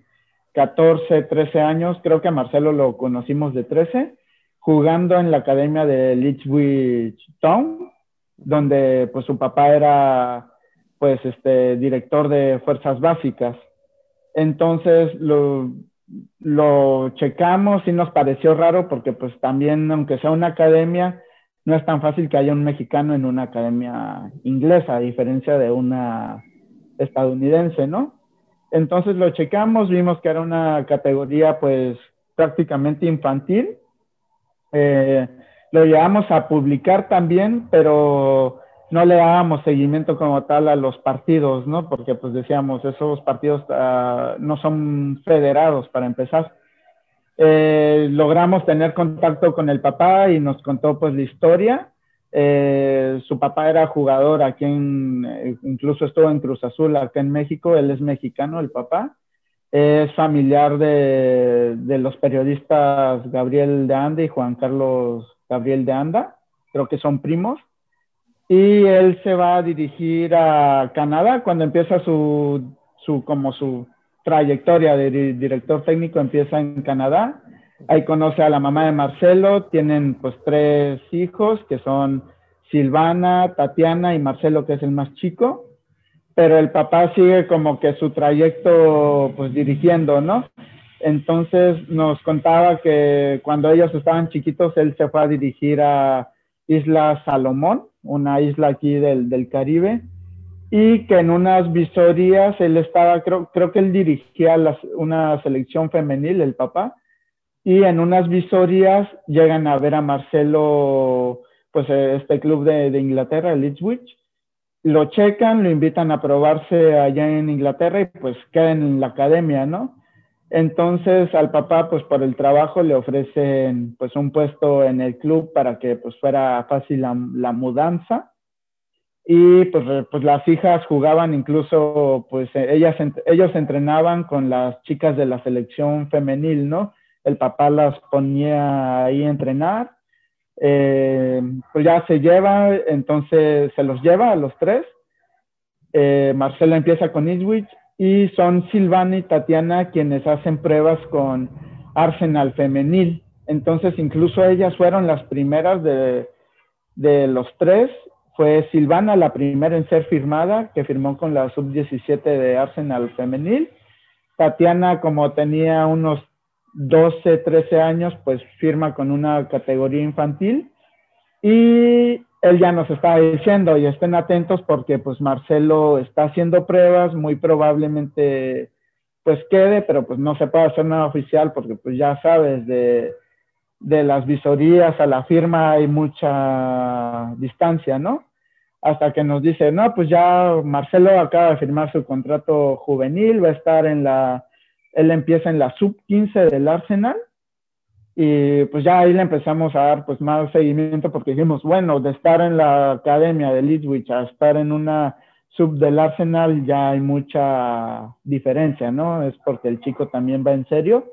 14, 13 años, creo que a Marcelo lo conocimos de 13, jugando en la academia de Litchwich Town, donde pues su papá era pues este director de fuerzas básicas. Entonces lo, lo checamos y nos pareció raro porque pues también aunque sea una academia, no es tan fácil que haya un mexicano en una academia inglesa, a diferencia de una estadounidense, ¿no? Entonces lo checamos, vimos que era una categoría pues prácticamente infantil. Eh, lo llevamos a publicar también, pero no le dábamos seguimiento como tal a los partidos, ¿no? Porque pues decíamos, esos partidos uh, no son federados para empezar. Eh, logramos tener contacto con el papá y nos contó pues la historia. Eh, su papá era jugador aquí en, eh, incluso estuvo en Cruz Azul, acá en México, él es mexicano, el papá. Es familiar de, de los periodistas Gabriel de Anda y Juan Carlos Gabriel de Anda, creo que son primos y él se va a dirigir a Canadá cuando empieza su, su como su trayectoria de director técnico empieza en Canadá. Ahí conoce a la mamá de Marcelo, tienen pues tres hijos que son Silvana, Tatiana y Marcelo que es el más chico, pero el papá sigue como que su trayecto pues dirigiendo, ¿no? Entonces nos contaba que cuando ellos estaban chiquitos él se fue a dirigir a Isla Salomón una isla aquí del, del Caribe, y que en unas visorías él estaba, creo, creo que él dirigía una selección femenil, el papá, y en unas visorías llegan a ver a Marcelo, pues este club de, de Inglaterra, el Ipswich, lo checan, lo invitan a probarse allá en Inglaterra y pues queda en la academia, ¿no? Entonces al papá, pues por el trabajo le ofrecen pues un puesto en el club para que pues fuera fácil la, mudanza. Y pues, pues las hijas jugaban incluso, pues ellas, ellos entrenaban con las chicas de la selección femenil, ¿no? El papá las ponía ahí a entrenar. Eh, pues ya se lleva, entonces se los lleva a los tres. Eh, Marcela empieza con Ipswich y son Silvana y Tatiana quienes hacen pruebas con Arsenal femenil. Entonces, incluso ellas fueron las primeras de, de los tres. Fue Silvana la primera en ser firmada, que firmó con la sub-17 de Arsenal femenil. Tatiana, como tenía unos 12, 13 años, pues firma con una categoría infantil. Y él ya nos está diciendo y estén atentos porque pues Marcelo está haciendo pruebas, muy probablemente pues quede, pero pues no se puede hacer nada oficial porque pues ya sabes, de, de las visorías a la firma hay mucha distancia, ¿no? Hasta que nos dice, no, pues ya Marcelo acaba de firmar su contrato juvenil, va a estar en la, él empieza en la sub 15 del Arsenal y pues ya ahí le empezamos a dar pues más seguimiento porque dijimos, bueno, de estar en la academia de Leedswich a estar en una sub del Arsenal ya hay mucha diferencia, ¿no? Es porque el chico también va en serio.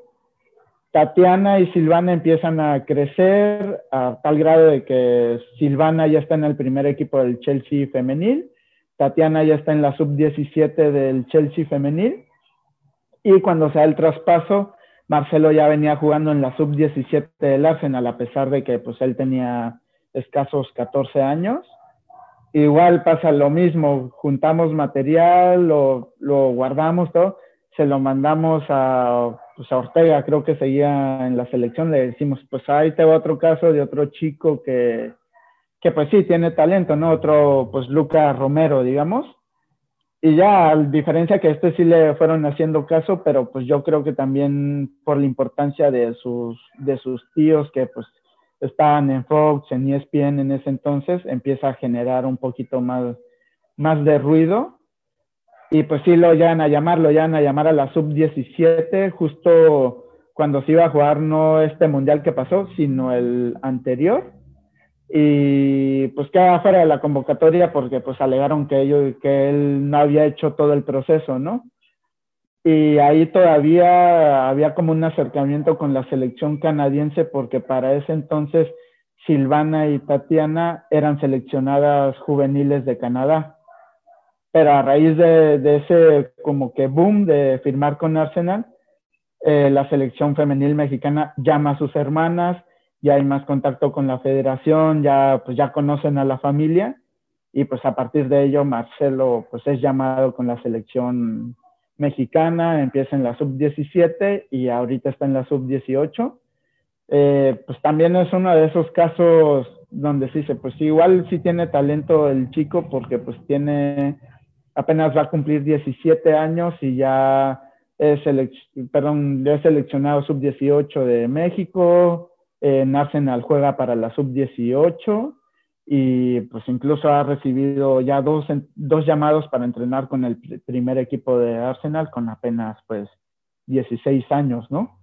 Tatiana y Silvana empiezan a crecer a tal grado de que Silvana ya está en el primer equipo del Chelsea femenil, Tatiana ya está en la sub 17 del Chelsea femenil y cuando se da el traspaso, Marcelo ya venía jugando en la sub-17 del Arsenal, a pesar de que pues él tenía escasos 14 años. Igual pasa lo mismo, juntamos material, lo, lo guardamos todo, se lo mandamos a, pues, a Ortega, creo que seguía en la selección, le decimos, pues ahí te va otro caso de otro chico que, que pues sí, tiene talento, ¿no? Otro, pues Lucas Romero, digamos y ya, a diferencia que este sí le fueron haciendo caso, pero pues yo creo que también por la importancia de sus, de sus tíos que pues estaban en Fox, en ESPN en ese entonces, empieza a generar un poquito más, más de ruido. Y pues sí lo llegan a llamar, lo llegan a llamar a la sub-17, justo cuando se iba a jugar no este mundial que pasó, sino el anterior y pues queda fuera de la convocatoria porque pues alegaron que ellos que él no había hecho todo el proceso, ¿no? Y ahí todavía había como un acercamiento con la selección canadiense porque para ese entonces Silvana y Tatiana eran seleccionadas juveniles de Canadá. Pero a raíz de, ese como que boom de firmar con Arsenal, eh, la selección femenil mexicana llama a sus hermanas, ya hay más contacto con la federación, ya pues ya conocen a la familia y pues a partir de ello Marcelo pues es llamado con la selección mexicana, empieza en la sub-17 y ahorita está en la sub-18. Eh, pues también es uno de esos casos donde sí se, pues igual sí tiene talento el chico porque pues tiene apenas va a cumplir 17 años y ya es, perdón, es seleccionado sub-18 de México, en Arsenal juega para la sub-18 y pues incluso ha recibido ya dos, dos llamados para entrenar con el primer equipo de Arsenal con apenas pues 16 años, ¿no?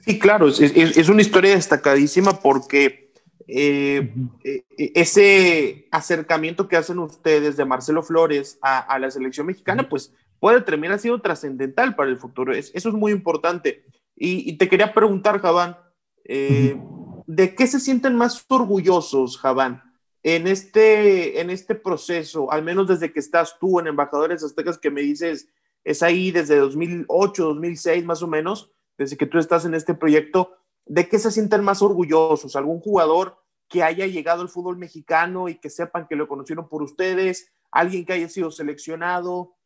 Sí, claro, es, una historia destacadísima porque eh, eh, ese acercamiento que hacen ustedes de Marcelo Flores a, la selección mexicana, pues puede terminar siendo trascendental para el futuro. eso es muy importante. Y, te quería preguntar, Javán, eh, ¿de qué se sienten más orgullosos, Javán, en este, en este proceso, al menos desde que estás tú en Embajadores Aztecas, que me dices, es ahí desde 2008, 2006 más o menos, desde que tú estás en este proyecto, ¿de qué se sienten más orgullosos? ¿Algún jugador que haya llegado al fútbol mexicano y que sepan que lo conocieron por ustedes? ¿Alguien que haya sido seleccionado?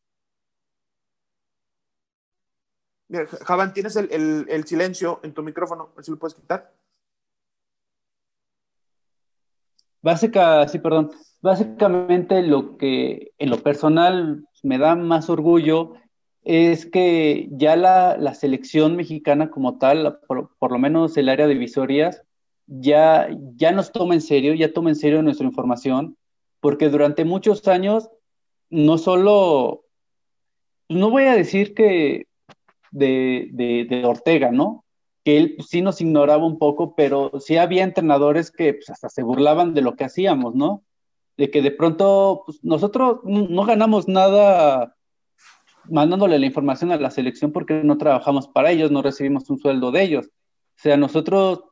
Javan, tienes el, silencio en tu micrófono, si lo puedes quitar. Básica, sí, perdón. Básicamente lo que en lo personal me da más orgullo es que ya la, selección mexicana como tal, por, lo menos el área de visorias, ya, ya nos toma en serio, ya toma en serio nuestra información, porque durante muchos años no solo, no voy a decir que de, Ortega, ¿no? Que él sí nos ignoraba un poco, pero sí había entrenadores que pues, hasta se burlaban de lo que hacíamos, ¿no? De que de pronto pues, nosotros no ganamos nada mandándole la información a la selección porque no trabajamos para ellos, no recibimos un sueldo de ellos. O sea, nosotros,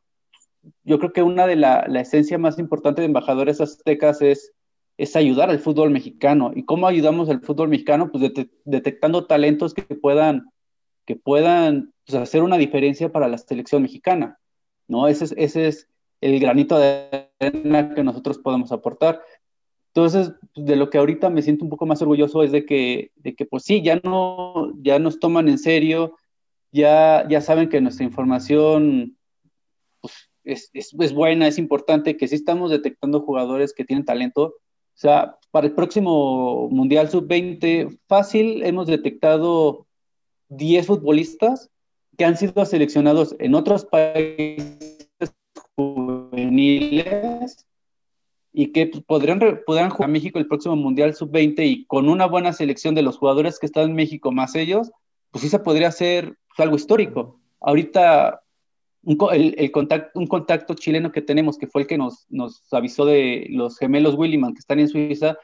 yo creo que una de la, la esencia más importante de embajadores aztecas es, es ayudar al fútbol mexicano. ¿Y cómo ayudamos al fútbol mexicano? Pues detectando talentos que puedan que puedan pues, hacer una diferencia para la selección mexicana, ¿no? Ese es, ese es el granito de arena que nosotros podemos aportar. Entonces, pues, de lo que ahorita me siento un poco más orgulloso es de que, de que pues sí, ya, no, ya nos toman en serio, ya, ya saben que nuestra información pues, es, es, es, buena, es importante, que sí estamos detectando jugadores que tienen talento. O sea, para el próximo Mundial Sub-20, fácil, hemos detectado 10 futbolistas que han sido seleccionados en otros países juveniles y que podrían, podrían jugar a México el próximo Mundial Sub-20 y con una buena selección de los jugadores que están en México más ellos, pues sí se podría hacer algo histórico. Ahorita un, el, contacto, un contacto chileno que tenemos, que fue el que nos, nos avisó de los gemelos Williman que están en Suiza,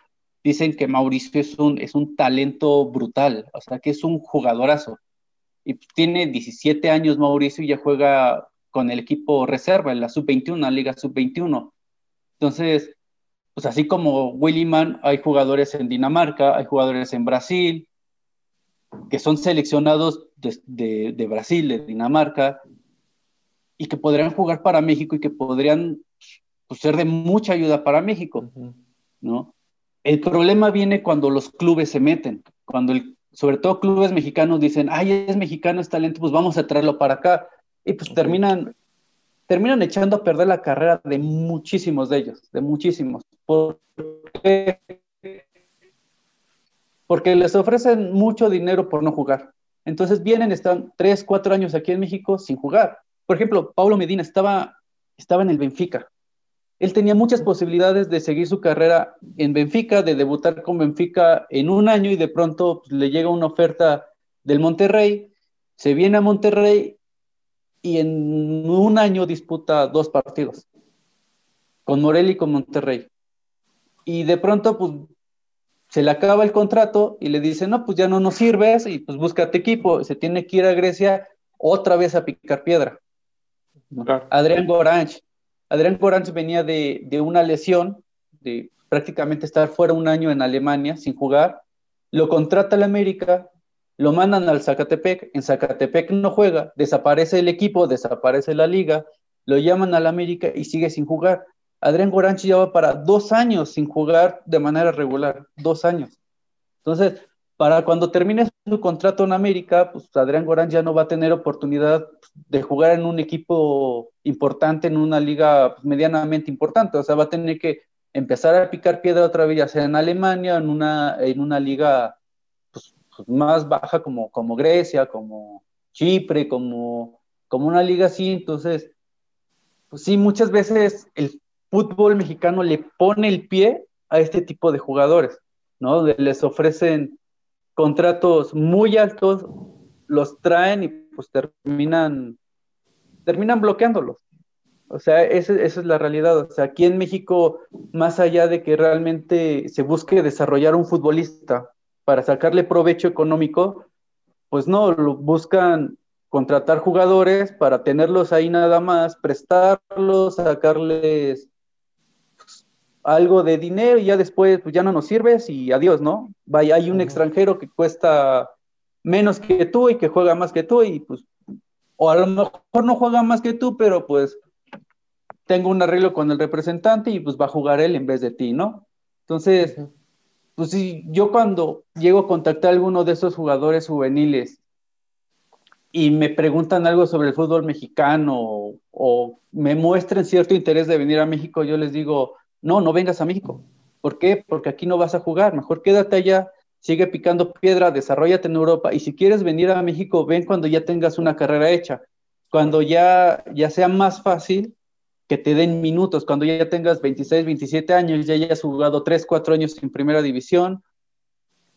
dicen que Mauricio es un, es un talento brutal, o sea, que es un jugadorazo. Y tiene 17 años Mauricio y ya juega con el equipo reserva en la sub-21, la liga sub-21. Entonces, pues así como Williman, hay jugadores en Dinamarca, hay jugadores en Brasil, que son seleccionados de, de, Brasil, de Dinamarca, y que podrían jugar para México y que podrían pues, ser de mucha ayuda para México, ¿no? El problema viene cuando los clubes se meten, cuando el, sobre todo clubes mexicanos dicen, ay, es mexicano, es talento, pues vamos a traerlo para acá. Y pues terminan, terminan echando a perder la carrera de muchísimos de ellos, de muchísimos. Porque, porque les ofrecen mucho dinero por no jugar. Entonces vienen, están tres, cuatro años aquí en México sin jugar. Por ejemplo, Pablo Medina estaba, estaba en el Benfica él tenía muchas posibilidades de seguir su carrera en Benfica, de debutar con Benfica en un año y de pronto pues, le llega una oferta del Monterrey, se viene a Monterrey y en un año disputa dos partidos con Morelli y con Monterrey. Y de pronto pues se le acaba el contrato y le dice, no, pues ya no nos sirves y pues búscate equipo. Se tiene que ir a Grecia otra vez a picar piedra. Adrián Goranch, Adrián Goranz venía de, una lesión, de prácticamente estar fuera un año en Alemania sin jugar, lo contrata el América, lo mandan al Zacatepec, en Zacatepec no juega, desaparece el equipo, desaparece la liga, lo llaman al América y sigue sin jugar. Adrián Goranch lleva para dos años sin jugar de manera regular, dos años. Entonces, para cuando termine su contrato en América, pues Adrián Gorán ya no va a tener oportunidad de jugar en un equipo importante, en una liga medianamente importante, o sea, va a tener que empezar a picar piedra otra vez, ya sea en Alemania, en una, en una liga pues, más baja como, como Grecia, como Chipre, como, como una liga así. Entonces, pues sí, muchas veces el fútbol mexicano le pone el pie a este tipo de jugadores, ¿no? Les ofrecen contratos muy altos, los traen y pues terminan, terminan bloqueándolos. O sea, esa, es la realidad. O sea, aquí en México, más allá de que realmente se busque desarrollar un futbolista para sacarle provecho económico, pues no, lo buscan contratar jugadores para tenerlos ahí nada más, prestarlos, sacarles pues, algo de dinero y ya después pues ya no nos sirves y adiós, ¿no? Vaya, hay un extranjero que cuesta menos que tú y que juega más que tú y pues, o a lo mejor no juega más que tú, pero pues tengo un arreglo con el representante y pues va a jugar él en vez de ti, ¿no? Entonces, pues sí, yo cuando llego a contactar a alguno de esos jugadores juveniles y me preguntan algo sobre el fútbol mexicano o, o, me muestran cierto interés de venir a México, yo les digo, no, no vengas a México. ¿Por qué? Porque aquí no vas a jugar, mejor quédate allá, sigue picando piedra, desarrollate en Europa y si quieres venir a México, ven cuando ya tengas una carrera hecha, cuando ya, ya sea más fácil que te den minutos cuando ya tengas 26, 27 años, ya hayas jugado 3, 4 años en primera división,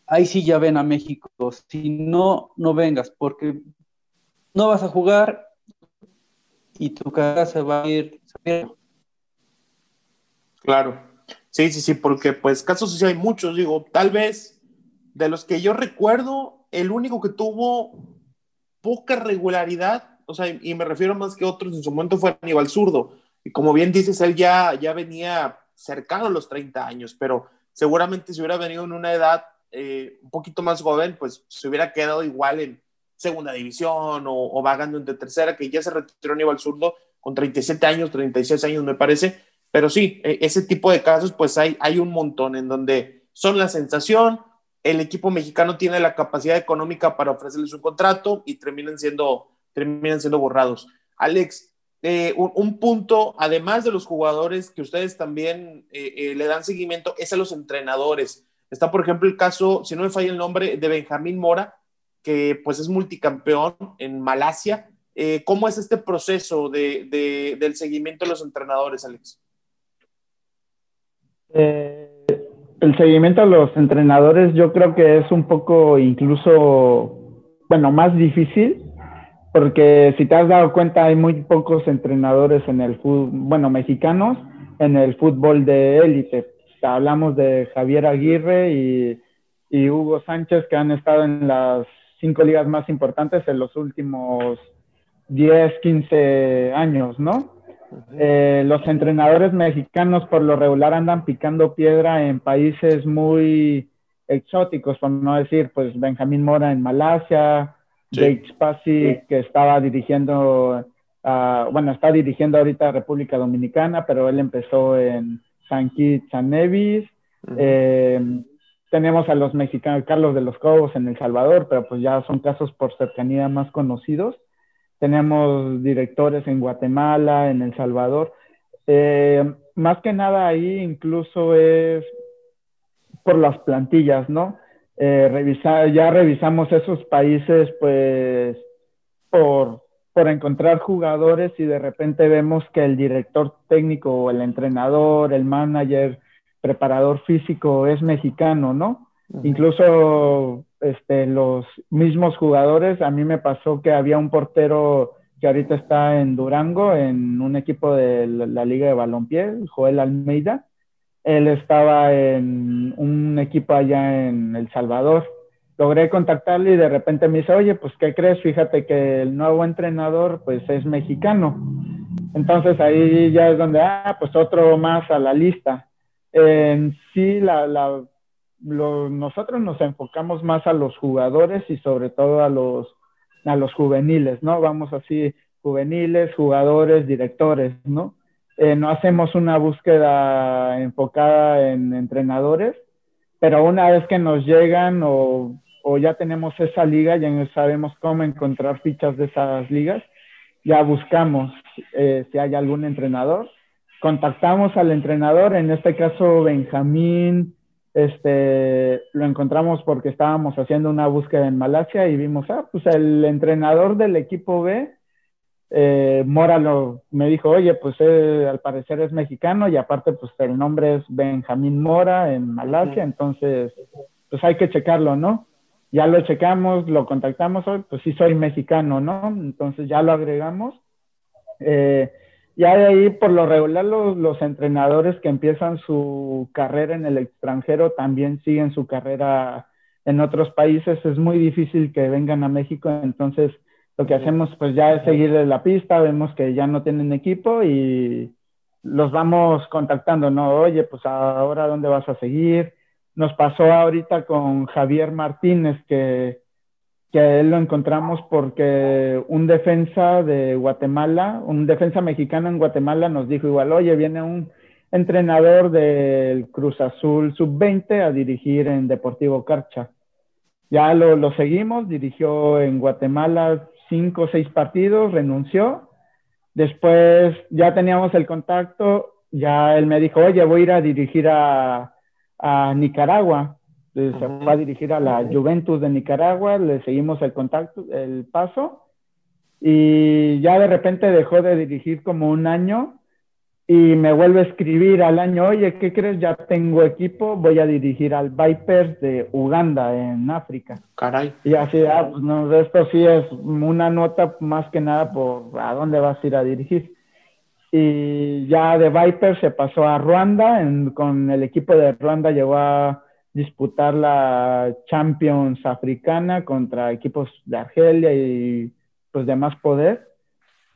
ahí sí ya ven a México. Si no, no vengas, porque no vas a jugar y tu carrera se va a ir. Claro, sí, sí, sí, porque pues casos sí hay muchos, digo, tal vez de los que yo recuerdo, el único que tuvo poca regularidad, o sea, y me refiero más que otros en su momento fue Aníbal Zurdo, y como bien dices, él ya, ya venía cercano a los 30 años, pero seguramente si hubiera venido en una edad eh, un poquito más joven, pues se hubiera quedado igual en segunda división o, vagando entre tercera, que ya se retiró Aníbal Zurdo con 37 años, 36 años me parece, pero sí, e, ese tipo de casos pues hay, hay un montón en donde son la sensación, el equipo mexicano tiene la capacidad económica para ofrecerles un contrato y terminan siendo, terminan siendo borrados. Alex, eh, un, punto, además de los jugadores que ustedes también eh, eh, le dan seguimiento, es a los entrenadores. Está, por ejemplo, el caso, si no me falla el nombre, de Benjamín Mora, que pues es multicampeón en Malasia. ¿Cómo es este proceso de, del seguimiento de los entrenadores, Alex? el seguimiento a los entrenadores yo creo que es un poco incluso, bueno, más difícil porque si te has dado cuenta hay muy pocos entrenadores en el fútbol, bueno, mexicanos en el fútbol de élite. Hablamos de Javier Aguirre y, Hugo Sánchez que han estado en las cinco ligas más importantes en los últimos 10, 15 años, ¿no? Eh, los entrenadores mexicanos por lo regular andan picando piedra en países muy exóticos, por no decir, pues Benjamín Mora en Malasia, Jake Spassi, que estaba dirigiendo, bueno, está dirigiendo ahorita República Dominicana, pero él empezó en San Kitts San Nevis. Eh, tenemos a los mexicanos, Carlos de los Cobos en El Salvador, pero pues ya son casos por cercanía más conocidos. Tenemos directores en Guatemala, en El Salvador. Eh, más que nada ahí incluso es por las plantillas, ¿no? Eh, revisar, ya revisamos esos países pues por, por encontrar jugadores y de repente vemos que el director técnico o el entrenador, el manager, preparador físico es mexicano, ¿no? Incluso este, los mismos jugadores, a mí me pasó que había un portero que ahorita está en Durango, en un equipo de la Liga de Balompié, Joel Almeida, él estaba en un equipo allá en El Salvador. Logré contactarle y de repente me dice, oye, pues ¿qué crees? Fíjate que el nuevo entrenador pues es mexicano. Entonces ahí ya es donde, ah, pues otro más a la lista. En sí, la, la, nosotros nos enfocamos más a los jugadores y sobre todo a los, a los juveniles, ¿no? Vamos así, juveniles, jugadores, directores, ¿no? Eh, no hacemos una búsqueda enfocada en entrenadores, pero una vez que nos llegan o, ya tenemos esa liga, ya sabemos cómo encontrar fichas de esas ligas, ya buscamos eh, si hay algún entrenador, contactamos al entrenador, en este caso Benjamín, este, lo encontramos porque estábamos haciendo una búsqueda en Malasia y vimos, ah, pues el entrenador del equipo B, eh, Mora lo, me dijo, oye, pues eh, al parecer es mexicano y aparte pues el nombre es Benjamín Mora en Malasia, entonces pues hay que checarlo, ¿no? Ya lo checamos, lo contactamos, pues sí soy mexicano, ¿no? Entonces ya lo agregamos. Eh, ya de ahí, por lo regular, los, los, entrenadores que empiezan su carrera en el extranjero también siguen su carrera en otros países. Es muy difícil que vengan a México, entonces lo que hacemos pues ya es seguir la pista, vemos que ya no tienen equipo y los vamos contactando, ¿no? Oye, pues ahora dónde vas a seguir. Nos pasó ahorita con Javier Martínez que que él lo encontramos porque un defensa de Guatemala, un defensa mexicano en Guatemala nos dijo igual, oye, viene un entrenador del Cruz Azul sub-20 a dirigir en Deportivo Carcha. Ya lo, lo seguimos, dirigió en Guatemala cinco o seis partidos, renunció. Después ya teníamos el contacto, ya él me dijo, oye, voy a ir a dirigir a, a Nicaragua se fue a dirigir a la Juventus de Nicaragua, le seguimos el contacto, el paso, y ya de repente dejó de dirigir como un año y me vuelve a escribir al año, oye, ¿qué crees? Ya tengo equipo, voy a dirigir al Vipers de Uganda en África. Caray. Y así, ah, pues no, esto sí es una nota más que nada por a dónde vas a ir a dirigir. Y ya de Vipers se pasó a Ruanda, con el equipo de Ruanda llegó a disputar la Champions africana contra equipos de Argelia y pues de más poder.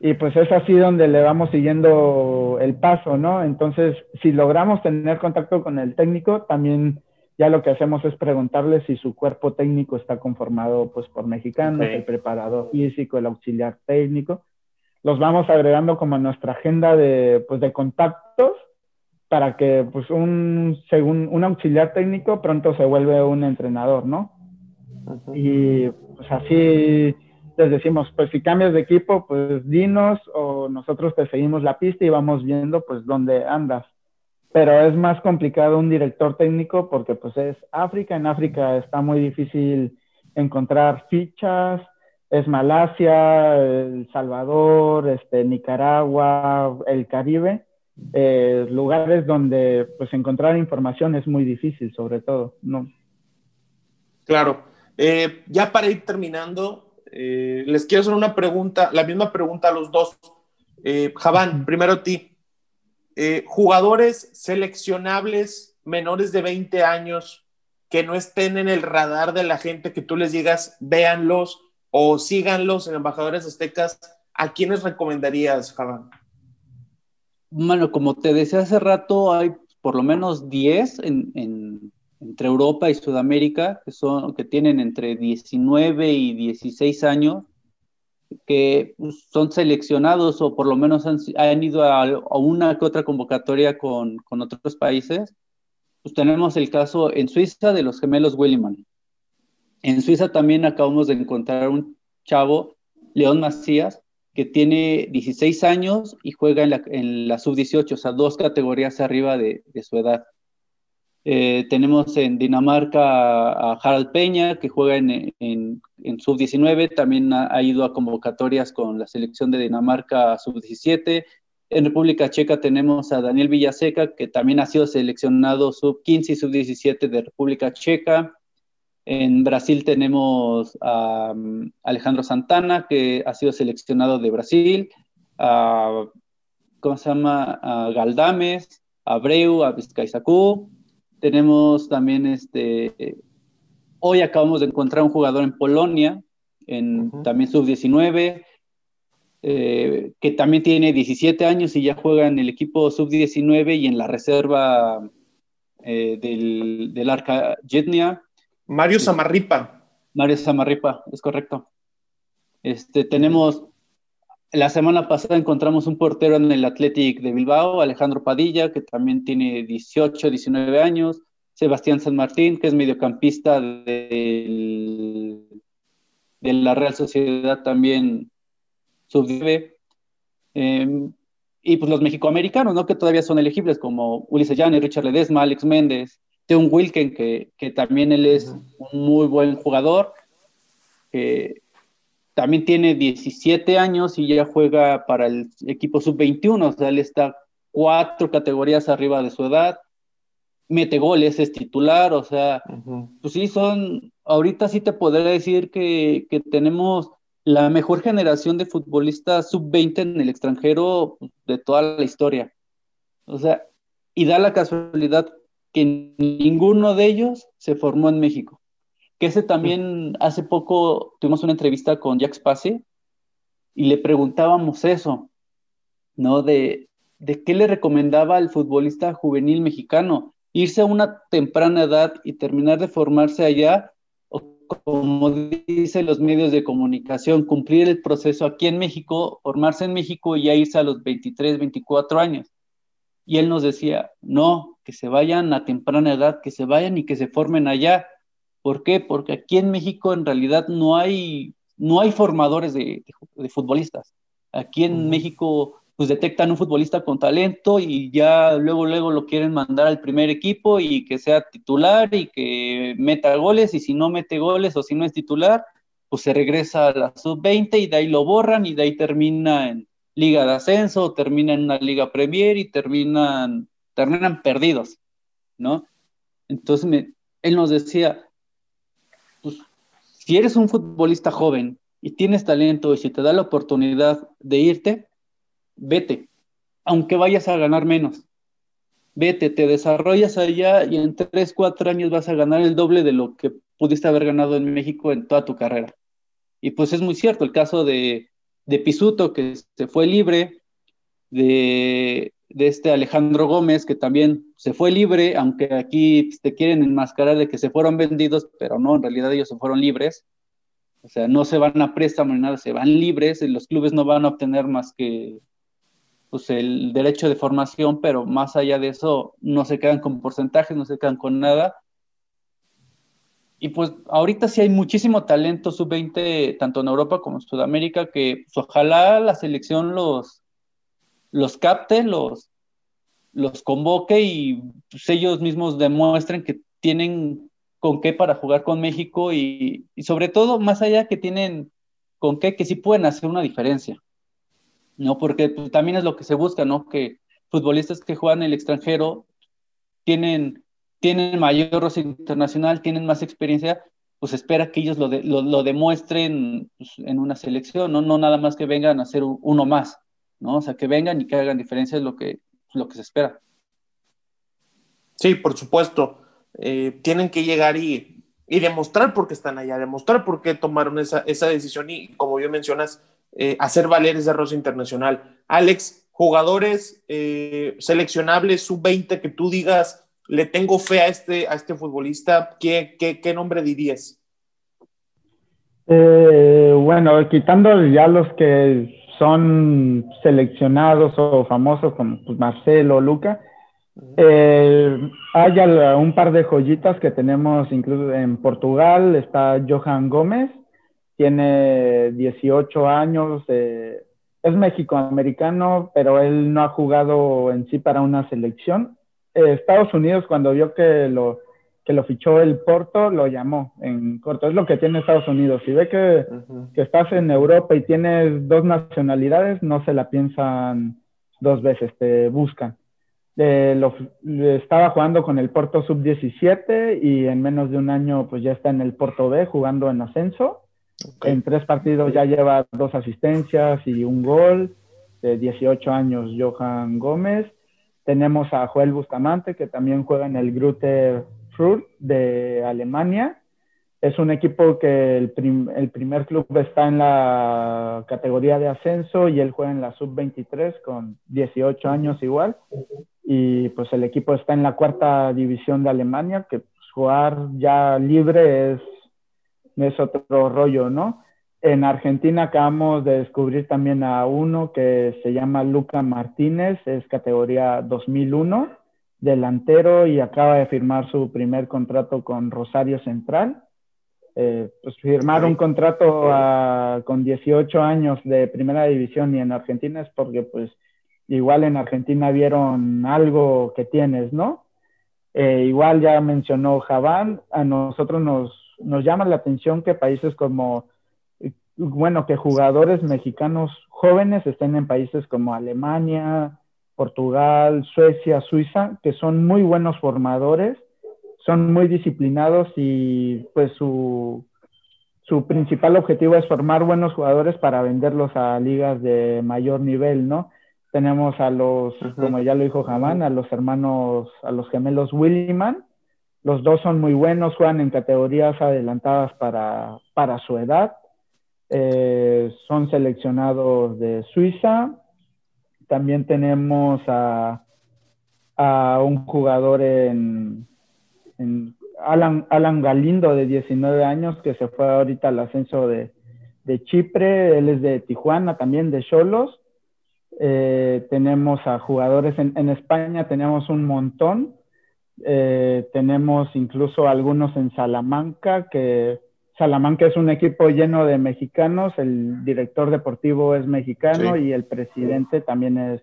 Y pues es así donde le vamos siguiendo el paso, ¿no? Entonces, si logramos tener contacto con el técnico, también ya lo que hacemos es preguntarle si su cuerpo técnico está conformado pues por mexicanos, el preparador físico, el auxiliar técnico. Los vamos agregando como a nuestra agenda de, pues, de contactos para que pues un, según, un auxiliar técnico pronto se vuelve un entrenador, ¿no? Y pues así les decimos, pues si cambias de equipo, pues dinos o nosotros te seguimos la pista y vamos viendo pues dónde andas. Pero es más complicado un director técnico porque pues es África, en África está muy difícil encontrar fichas, es Malasia, El Salvador, este, Nicaragua, el Caribe eh, lugares donde pues encontrar información es muy difícil, sobre todo, ¿no? Claro. Eh, ya para ir terminando, eh, les quiero hacer una pregunta, la misma pregunta a los dos. Javán, primero a ti. jugadores seleccionables menores de 20 años que no estén en el radar de la gente, que tú les digas, véanlos o síganlos en Embajadores Aztecas, ¿a quiénes recomendarías, Javán? Bueno, como te decía hace rato, hay por lo menos 10 en, entre Europa y Sudamérica que, son, que tienen entre 19 y 16 años, que pues, son seleccionados o por lo menos han, ido a, una que otra convocatoria con, con, otros países. Pues tenemos el caso en Suiza de los gemelos Williman. En Suiza también acabamos de encontrar un chavo, León Macías, que tiene 16 años y juega en la, sub-18, o sea, dos categorías arriba de, su edad. Eh, tenemos en Dinamarca a, Harald Peña, que juega en, sub-19, también ha, ido a convocatorias con la selección de Dinamarca sub-17. En República Checa tenemos a Daniel Villaseca, que también ha sido seleccionado sub-15 y sub-17 de República Checa. En Brasil tenemos a um, Alejandro Santana, que ha sido seleccionado de Brasil, a, ¿cómo se llama? A Galdames, a Abreu, a Vizcaizacú. Tenemos también este, hoy acabamos de encontrar un jugador en Polonia, en también sub-19, eh, que también tiene 17 años y ya juega en el equipo sub-19 y en la reserva eh, del, del Arca Jetnia. Mario Samarripa. Mario Samarripa, es correcto. Este, tenemos, la semana pasada encontramos un portero en el Athletic de Bilbao, Alejandro Padilla, que también tiene 18, 19 años. Sebastián San Martín, que es mediocampista de la Real Sociedad también sub em, y pues los mexicoamericanos, ¿no? Que todavía son elegibles, como Ulises Llani, Richard Ledesma, Alex Méndez, Teun Wilken, que, que también él es un muy buen jugador, que también tiene 17 años y ya juega para el equipo sub-21, o sea, él está cuatro categorías arriba de su edad, mete goles, es titular, o sea, pues sí, son, ahorita sí te podría decir que, que tenemos la mejor generación de futbolistas sub-20 en el extranjero de toda la historia. O sea, y da la casualidad que ninguno de ellos se formó en México. Que ese también, hace poco tuvimos una entrevista con Jack Spassi y le preguntábamos eso, ¿no? De, de qué le recomendaba al futbolista juvenil mexicano, irse a una temprana edad y terminar de formarse allá como dicen los medios de comunicación, cumplir el proceso aquí en México, formarse en México y ya irse a los 23, 24 años. Y él nos decía, no, que se vayan a temprana edad, que se vayan y que se formen allá. ¿Por qué? Porque aquí en México en realidad no hay, no hay formadores de, de futbolistas. Aquí en México pues detectan un futbolista con talento y ya luego, luego lo quieren mandar al primer equipo y que sea titular y que meta goles y si no mete goles o si no es titular, pues se regresa a la sub-20 y de ahí lo borran y de ahí termina en liga de ascenso, termina en una liga premier y terminan, terminan perdidos, ¿no? Entonces él nos decía, si eres un futbolista joven y tienes talento y si te da la oportunidad de irte, vete, aunque vayas a ganar menos. Vete, te desarrollas allá y en tres, cuatro años vas a ganar el doble de lo que pudiste haber ganado en México en toda tu carrera. Y pues es muy cierto el caso de, de Pisuto, que se fue libre, de, de, este Alejandro Gómez, que también se fue libre, aunque aquí te quieren enmascarar de que se fueron vendidos, pero no, en realidad ellos se fueron libres. O sea, no se van a préstamo ni nada, se van libres, y los clubes no van a obtener más que pues el derecho de formación, pero más allá de eso no se quedan con porcentajes, no se quedan con nada. Y pues ahorita sí hay muchísimo talento sub-20, tanto en Europa como en Sudamérica, que pues, ojalá la selección los, los capte, los, los convoque y pues, ellos mismos demuestren que tienen con qué para jugar con México y, y sobre todo, más allá que tienen con qué, que sí pueden hacer una diferencia. ¿no? Porque pues, también es lo que se busca, ¿no? Que futbolistas que juegan en el extranjero tienen, tienen mayor roce internacional, tienen más experiencia, pues espera que ellos lo, lo, demuestren pues, en una selección, ¿no? No nada más que vengan a ser uno más, ¿no? O sea, que vengan y que hagan diferencia es lo que, lo que se espera. Sí, por supuesto. Eh, tienen que llegar y, y, demostrar por qué están allá, demostrar por qué tomaron esa, esa decisión y, como bien mencionas, eh, hacer valer ese roce internacional. Alex, jugadores eh, seleccionables sub-20 que tú digas, le tengo fe a este, a este futbolista, ¿qué, qué, nombre dirías? Eh, bueno, quitando ya los que son seleccionados o famosos como pues, Marcelo, Luca, hay un par de joyitas que tenemos incluso en Portugal, está Johan Gómez, tiene 18 años, eh, es mexicoamericano, pero él no ha jugado en sí para una selección. Eh, Estados Unidos, cuando vio que lo, que lo fichó el Porto, lo llamó en corto. Es lo que tiene Estados Unidos. Si ve que, que estás en Europa y tienes dos nacionalidades, no se la piensan dos veces, te buscan. lo, estaba jugando con el Porto Sub-17 y en menos de un año pues ya está en el Porto B jugando en ascenso. En tres partidos ya lleva dos asistencias y un gol. De 18 años, Johan Gómez. Tenemos a Joel Bustamante, que también juega en el Grutter Fürth de Alemania. Es un equipo que el, primer club está en la categoría de ascenso y él juega en la sub-23 con 18 años igual. Y pues el equipo está en la cuarta división de Alemania, que pues, jugar ya libre es es otro rollo, ¿no? En Argentina acabamos de descubrir también a uno que se llama Luca Martínez, es categoría 2001, delantero y acaba de firmar su primer contrato con Rosario Central. Eh, pues firmar un contrato con 18 años de primera división y en Argentina es porque pues igual en Argentina vieron algo que tienes, ¿no? Eh, igual ya mencionó Javán, a nosotros nos, nos llama la atención que países como, bueno, que jugadores mexicanos jóvenes estén en países como Alemania, Portugal, Suecia, Suiza, que son muy buenos formadores, son muy disciplinados y pues su, su principal objetivo es formar buenos jugadores para venderlos a ligas de mayor nivel, ¿no? Tenemos a los, como ya lo dijo Jamán, a los hermanos, a los gemelos Williman. Los dos son muy buenos, juegan en categorías adelantadas para, para su edad. Eh, son seleccionados de Suiza. También tenemos a, a un jugador en, Alan, Alan, Galindo, de 19 años, que se fue ahorita al ascenso de, de Chipre. Él es de Tijuana, también de Cholos. Eh, tenemos a jugadores en, en, España, tenemos un montón. Eh, tenemos incluso algunos en Salamanca, que Salamanca es un equipo lleno de mexicanos, el director deportivo es mexicano y el presidente también es,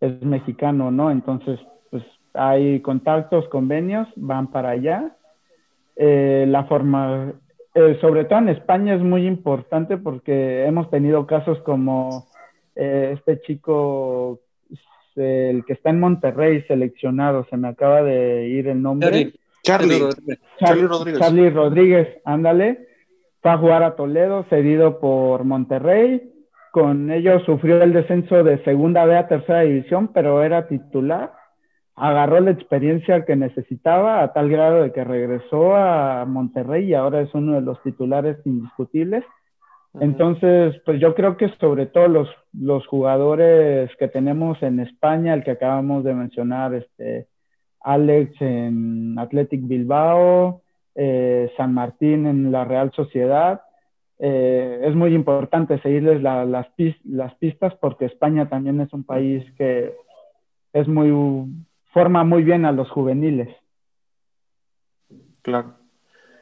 es mexicano, ¿no? Entonces, pues hay contactos, convenios, van para allá. Eh, la forma, sobre todo en España es muy importante porque hemos tenido casos como eh, este chico, el que está en Monterrey seleccionado, se me acaba de ir el nombre. Charlie, Charlie, Rodríguez. Charlie Rodríguez, ándale. Fue a jugar a Toledo, cedido por Monterrey. Con ellos sufrió el descenso de segunda B a tercera división, pero era titular. Agarró la experiencia que necesitaba a tal grado de que regresó a Monterrey y ahora es uno de los titulares indiscutibles. Entonces, pues yo creo que sobre todo los, los jugadores que tenemos en España, el que acabamos de mencionar, este, Alex en Athletic Bilbao, eh, San Martín en la Real Sociedad, eh, es muy importante seguirles las, pistas porque España también es un país que es muy, forma muy bien a los juveniles. Claro.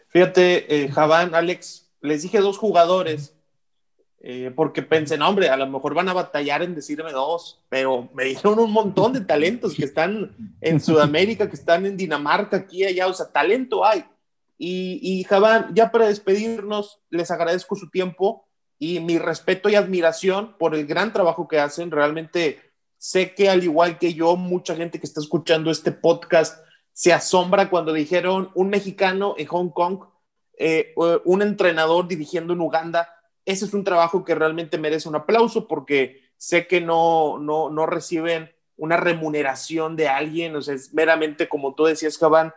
Fíjate, eh, Javán, Alex, les dije dos jugadores eh, porque pensé, no, hombre, a lo mejor van a batallar en decirme dos, pero me dijeron un montón de talentos que están en Sudamérica, que están en Dinamarca, aquí, allá, o sea, talento hay. Y, y Javán, ya para despedirnos, les agradezco su tiempo y mi respeto y admiración por el gran trabajo que hacen. Realmente sé que al igual que yo, mucha gente que está escuchando este podcast se asombra cuando dijeron un mexicano en Hong Kong, eh, un entrenador dirigiendo en Uganda ese es un trabajo que realmente merece un aplauso porque sé que no, no, no reciben una remuneración de alguien, o sea, es meramente, como tú decías, Javán,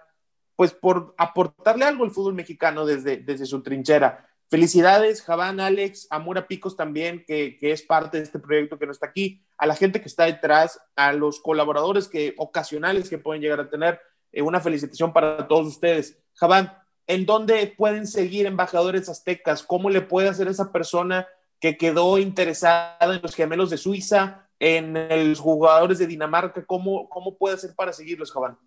pues por aportarle algo al fútbol mexicano desde, desde su trinchera. Felicidades, Javán, Alex, Amura Picos también, que, que, es parte de este proyecto que no está aquí, a la gente que está detrás, a los colaboradores que, ocasionales que pueden llegar a tener, eh, una felicitación para todos ustedes. Javán, ¿En dónde pueden seguir embajadores aztecas? ¿Cómo le puede hacer esa persona que quedó interesada en los gemelos de Suiza, en los jugadores de Dinamarca? ¿Cómo, cómo puede hacer para seguirlos, Javán?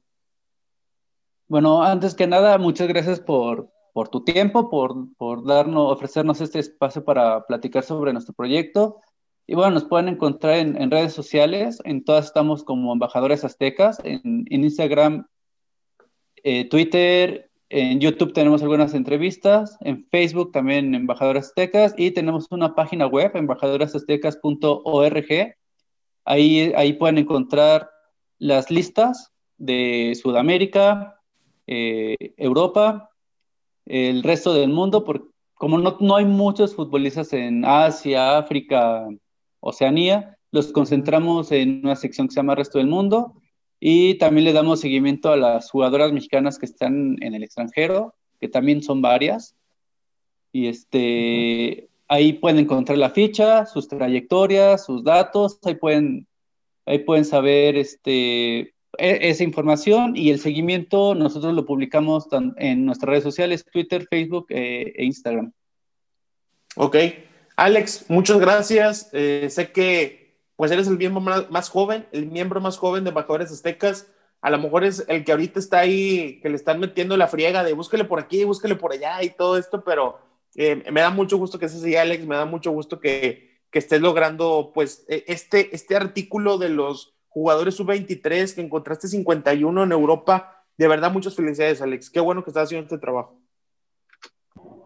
Bueno, antes que nada, muchas gracias por, por tu tiempo, por, por darnos, ofrecernos este espacio para platicar sobre nuestro proyecto. Y bueno, nos pueden encontrar en, redes sociales, en todas estamos como embajadores aztecas, en, Instagram, eh, Twitter, en YouTube tenemos algunas entrevistas, en Facebook también Embajadores Aztecas y tenemos una página web, embajadorasaztecas.org. Ahí, ahí pueden encontrar las listas de Sudamérica, eh, Europa, el resto del mundo, porque como no, no hay muchos futbolistas en Asia, África, Oceanía, los concentramos en una sección que se llama Resto del Mundo y también le damos seguimiento a las jugadoras mexicanas que están en el extranjero, que también son varias. Y este, ahí pueden encontrar la ficha, sus trayectorias, sus datos, ahí pueden, ahí pueden saber este, e, esa información y el seguimiento nosotros lo publicamos en nuestras redes sociales, Twitter, Facebook eh, e Instagram. Ok. Alex, muchas gracias. Eh, sé que pues eres el miembro más, joven, el miembro más joven de Embajadores Aztecas. A lo mejor es el que ahorita está ahí, que le están metiendo la friega de búsquele por aquí, búsquele por allá y todo esto, pero eh, me da mucho gusto que seas así, Alex, me da mucho gusto que, que estés logrando pues e, este, este artículo de los jugadores sub-23 que encontraste 51 en Europa. De verdad, muchas felicidades, Alex. Qué bueno que estás haciendo este trabajo.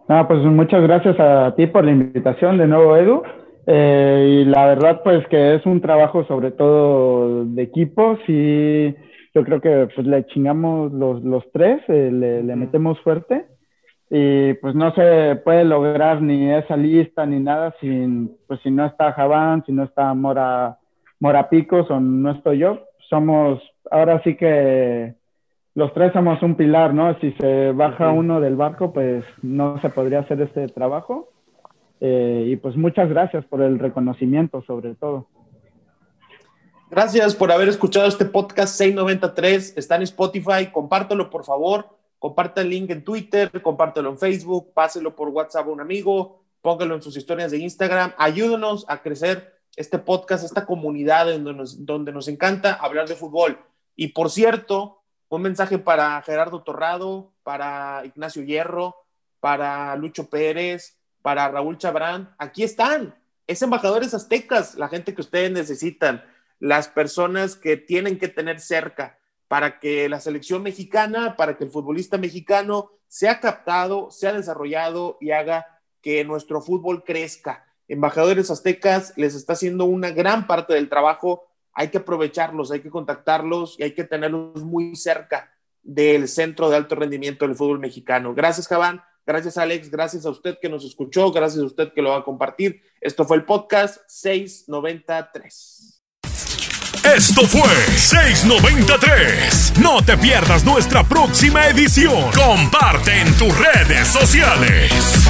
Ah, pues muchas gracias a ti por la invitación de nuevo, Edu. Eh, y la verdad, pues que es un trabajo sobre todo de equipos y yo creo que pues le chingamos los, los tres, eh, le, le, metemos fuerte y pues no se puede lograr ni esa lista ni nada sin, pues si no está Javán, si no está Mora, Mora Picos o no estoy yo, somos, ahora sí que los tres somos un pilar, ¿no? Si se baja uno del barco, pues no se podría hacer este trabajo. Eh, y pues muchas gracias por el reconocimiento sobre todo. Gracias por haber escuchado este podcast 693. Está en Spotify. Compártelo, por favor. Comparte el link en Twitter, compártelo en Facebook, páselo por WhatsApp a un amigo, póngalo en sus historias de Instagram. Ayúdenos a crecer este podcast, esta comunidad donde nos, donde nos encanta hablar de fútbol. Y por cierto, un mensaje para Gerardo Torrado, para Ignacio Hierro, para Lucho Pérez, para Raúl Chabrán. Aquí están, es embajadores aztecas, la gente que ustedes necesitan, las personas que tienen que tener cerca para que la selección mexicana, para que el futbolista mexicano sea captado, sea desarrollado y haga que nuestro fútbol crezca. Embajadores aztecas les está haciendo una gran parte del trabajo hay que aprovecharlos, hay que contactarlos y hay que tenerlos muy cerca del centro de alto rendimiento del fútbol mexicano. Gracias, Javán. Gracias, Alex. Gracias a usted que nos escuchó. Gracias a usted que lo va a compartir. Esto fue el podcast 693. Esto fue 693. No te pierdas nuestra próxima edición. Comparte en tus redes sociales.